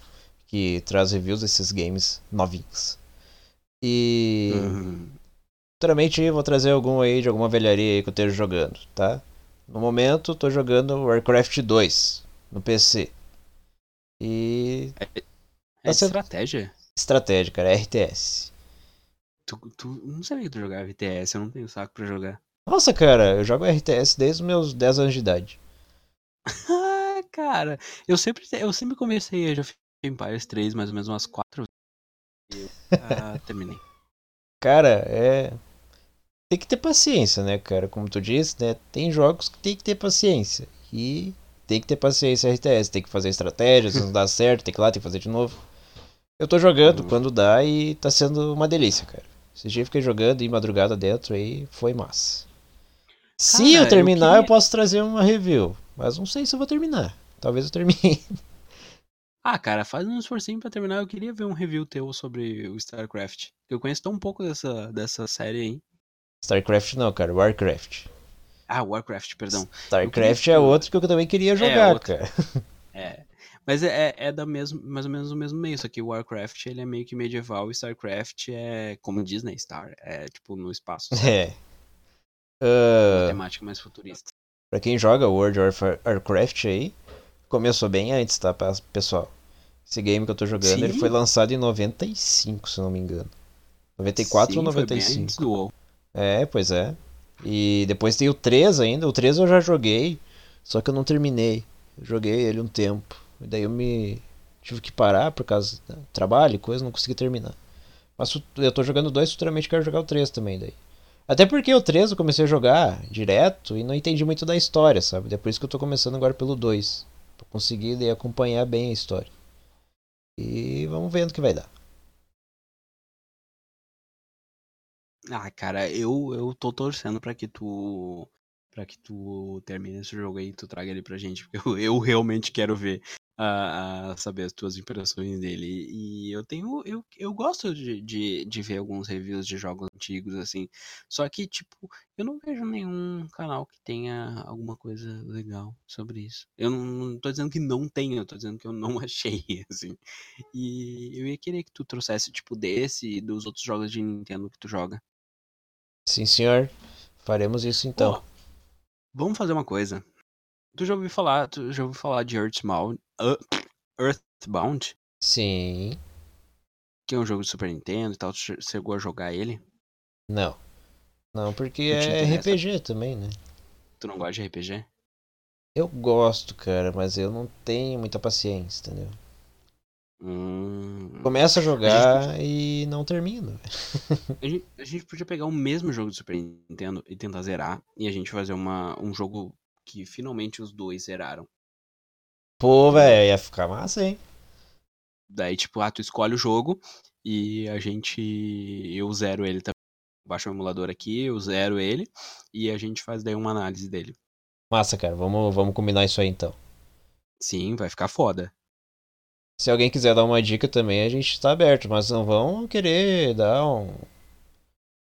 Que traz reviews desses games novinhos. E. Uhum. Futuramente vou trazer algum aí de alguma velharia aí que eu esteja jogando, tá? No momento tô jogando Warcraft 2 no PC. E. É, é estratégia? Estratégia, cara, é RTS. Tu, tu não sabia que tu jogava RTS, eu não tenho saco pra jogar. Nossa, cara, eu jogo RTS desde os meus 10 anos de idade. ah, cara, eu sempre, eu sempre comecei a jogar Empires 3 mais ou menos umas 4 vezes. Ah, terminei. Cara, é. Tem que ter paciência, né, cara? Como tu disse, né? Tem jogos que tem que ter paciência. E tem que ter paciência RTS, tem que fazer estratégias, não dá certo, tem que ir lá, tem que fazer de novo. Eu tô jogando uhum. quando dá e tá sendo uma delícia, cara. Esse dia eu fiquei jogando em madrugada dentro aí, foi massa. Se eu terminar, eu, queria... eu, posso trazer uma review. Mas não sei se eu vou terminar. Talvez eu termine. Ah, cara, faz um esforcinho pra terminar. Eu queria ver um review teu sobre o StarCraft. Eu conheço tão pouco dessa, dessa série aí. StarCraft não, cara, Warcraft. Ah, Warcraft, perdão. StarCraft queria... é outro que eu também queria é, jogar, é cara. É. Mas é, é, é da mesmo, mais ou menos o mesmo meio, só que o Warcraft ele é meio que medieval e StarCraft é como Disney Star, é tipo no espaço. Sabe? É. Uh... Uma temática mais futurista. Pra quem joga World of Warcraft aí, começou bem antes, tá, pessoal? Esse game que eu tô jogando, Sim. ele foi lançado em 95, se não me engano. 94 Sim, ou 95? É, pois é. E depois tem o 3 ainda. O 3 eu já joguei, só que eu não terminei. Eu joguei ele um tempo. Daí eu me tive que parar por causa do trabalho e coisa, não consegui terminar. Mas eu tô jogando dois, futuramente quero jogar o 3 também daí. Até porque o 3 eu comecei a jogar direto e não entendi muito da história, sabe? É por isso que eu tô começando agora pelo 2. Pra conseguir daí, acompanhar bem a história. E vamos vendo o que vai dar. Ah, cara, eu, eu tô torcendo pra que tu. para que tu termine esse jogo aí e tu traga ele pra gente. Porque eu, eu realmente quero ver. A, a saber as tuas impressões dele. E eu tenho. Eu, eu gosto de, de, de ver alguns reviews de jogos antigos, assim. Só que, tipo, eu não vejo nenhum canal que tenha alguma coisa legal sobre isso. Eu não, não tô dizendo que não tenha, eu tô dizendo que eu não achei, assim. E eu ia querer que tu trouxesse, tipo, desse e dos outros jogos de Nintendo que tu joga. Sim, senhor. Faremos isso então. Vamos fazer uma coisa. Tu já ouviu falar, tu já ouviu falar de Earthbound, Earthbound, Sim. que é um jogo de Super Nintendo e tal, tu che- chegou a jogar ele? Não. Não, porque Não é? RPG também, né? Tu não gosta de RPG? Eu gosto, cara, mas eu não tenho muita paciência, entendeu? Hum, Começo a jogar e não termino. velho. a, gente, a gente podia pegar o mesmo jogo de Super Nintendo e tentar zerar, e a gente fazer uma, um jogo que finalmente os dois zeraram. Pô, velho, ia ficar massa, hein? Daí, tipo, ah, tu escolhe o jogo e a gente. Eu zero ele também. Baixo o emulador aqui, eu zero ele e a gente faz daí uma análise dele. Massa, cara. Vamos, vamos combinar isso aí então. Sim, vai ficar foda. Se alguém quiser dar uma dica também, a gente tá aberto, mas não vão querer dar um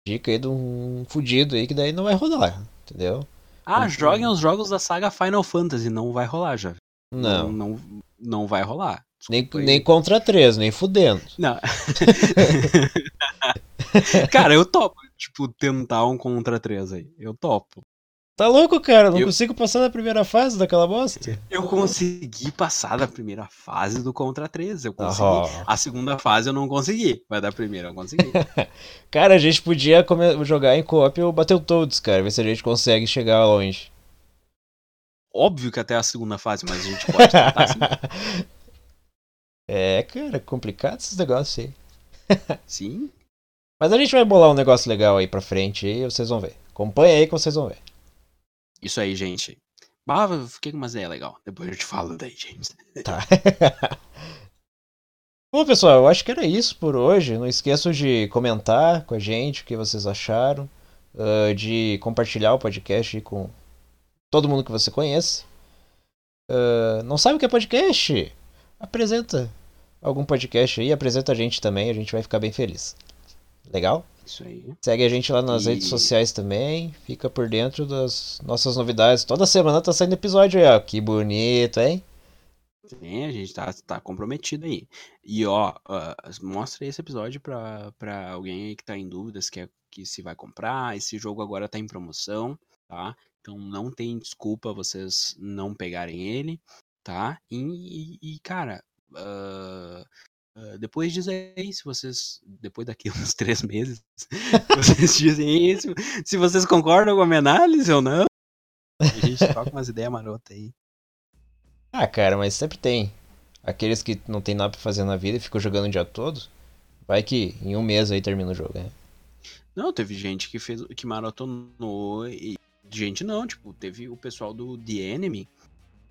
dica aí de um fudido aí que daí não vai rolar, entendeu? Ah, Uhum. joguem os jogos da saga Final Fantasy, não vai rolar já. Não. Não, não vai rolar. Nem, aí. nem contra três, nem fudendo. Não. Cara, eu topo, tipo, tentar um contra três aí. Eu topo. Tá louco, cara? Não Eu- consigo passar da primeira fase daquela bosta. Eu consegui passar da primeira fase do contra três. Eu consegui. A segunda fase eu não consegui, mas da primeira eu consegui. Cara, a gente podia come- jogar em co-op o Battletoads, cara. Ver se a gente consegue chegar longe. Óbvio que até a segunda fase, mas a gente pode tentar assim. é, cara, complicado esses negócios aí. Sim. Mas a gente vai bolar um negócio legal aí pra frente e vocês vão ver. Acompanha aí que vocês vão ver. Isso aí, gente. Fiquei com uma ideia legal. Depois eu te falo daí, James. Tá. Bom, pessoal, eu acho que era isso por hoje. Não esqueçam de comentar com a gente o que vocês acharam, ah, de compartilhar o podcast com todo mundo que você conhece. Ah, não sabe o que é podcast? Apresenta algum podcast aí, apresenta a gente também, a gente vai ficar bem feliz. Legal? Isso aí. Segue a gente lá nas E- redes sociais também, fica por dentro das nossas novidades. Toda semana tá saindo episódio aí, ó. Que bonito, hein? Sim, a gente tá, tá comprometido aí. E ó, ah, mostra esse episódio pra, pra alguém aí que tá em dúvidas, que, é, que se vai comprar. Esse jogo agora tá em promoção, tá? Então não tem desculpa vocês não pegarem ele, tá? E, e- e, cara, ah, depois diz aí se vocês, depois daqui uns três meses, vocês dizem aí se, se vocês concordam com a minha análise ou não. A gente troca umas ideias marotas aí. Ah, cara, mas sempre tem. Aqueles que não tem nada pra fazer na vida e ficam jogando o dia todo. Vai que em um mês aí termina o jogo, né? Não, teve gente que fez, que maratonou e gente não, tipo, teve o pessoal do The Enemy,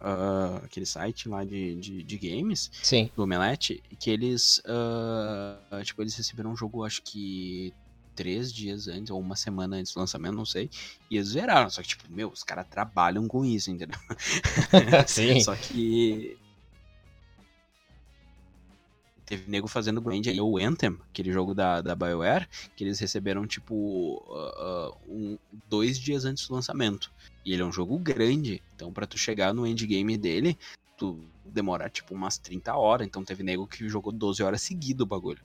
ah, aquele site lá de, de, de games, Sim. do Omelete, que eles, ah, tipo, eles receberam um jogo, acho que três dias antes, ou uma semana antes do lançamento, não sei, e eles zeraram, só que, tipo, meu, os caras trabalham com isso, entendeu? Sim. Só que. Teve nego fazendo grind aí, o Anthem, aquele jogo da, da BioWare, que eles receberam, tipo, ah, um, dois dias antes do lançamento. E ele é um jogo grande, então pra tu chegar no endgame dele, tu demora, tipo, umas 30 horas. Então teve nego que jogou 12 horas seguido o bagulho.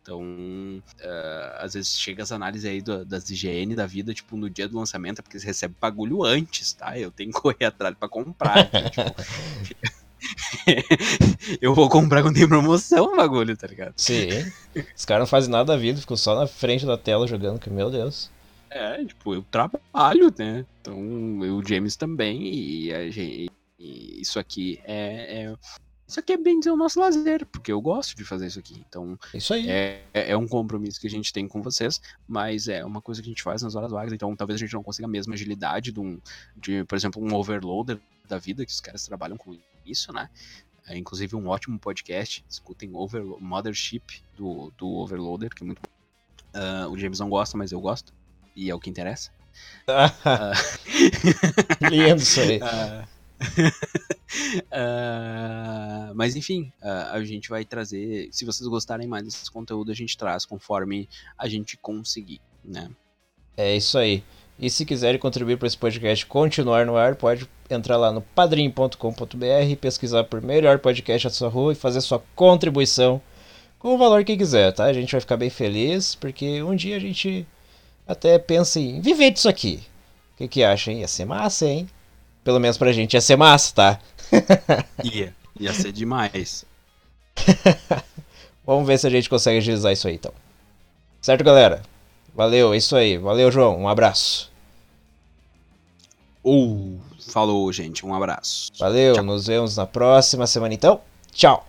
Então, ah, às vezes chega as análises aí do- das IGN da vida, tipo, no dia do lançamento, é porque eles recebem bagulho antes, tá? Eu tenho que correr atrás pra comprar. então, tipo, eu vou comprar quando tem promoção o bagulho, tá ligado? Sim. Os caras não fazem nada da vida, ficam só na frente da tela jogando, que meu Deus. É, tipo, eu trabalho, né? Então, eu, o James também, e, a gente, e isso aqui é, é- Isso aqui é bem dizer o nosso lazer, porque eu gosto de fazer isso aqui. Então, Isso aí. é, é é um compromisso que a gente tem com vocês, mas é uma coisa que a gente faz nas horas vagas. Então, talvez a gente não consiga a mesma agilidade de, um, de por exemplo, um overloader da vida, que os caras trabalham com isso, né? É, inclusive, um ótimo podcast. Escutem over, Mothership do, do Overloader, que é muito bom. Ah, o James não gosta, mas eu gosto. E é o que interessa. Lindo isso aí. Uh, mas enfim, uh, a gente vai trazer. Se vocês gostarem mais desse conteúdo, a gente traz conforme a gente conseguir, né? É isso aí. E se quiserem contribuir para esse podcast continuar no ar, pode entrar lá no padrim.com.br, pesquisar por melhor podcast da sua rua e fazer sua contribuição com o valor que quiser, tá? A gente vai ficar bem feliz, porque um dia a gente até pensa em viver disso aqui. O que, que acha, hein? Ia ser massa, hein? Pelo menos pra gente ia ser massa, tá? ia, ia ser demais. Vamos ver se a gente consegue agilizar isso aí, então. Certo, galera? Valeu, é isso aí. Valeu, João. Um abraço. Uh, falou, gente. Um abraço. Valeu, Tchau. nos vemos na próxima semana, então. Tchau.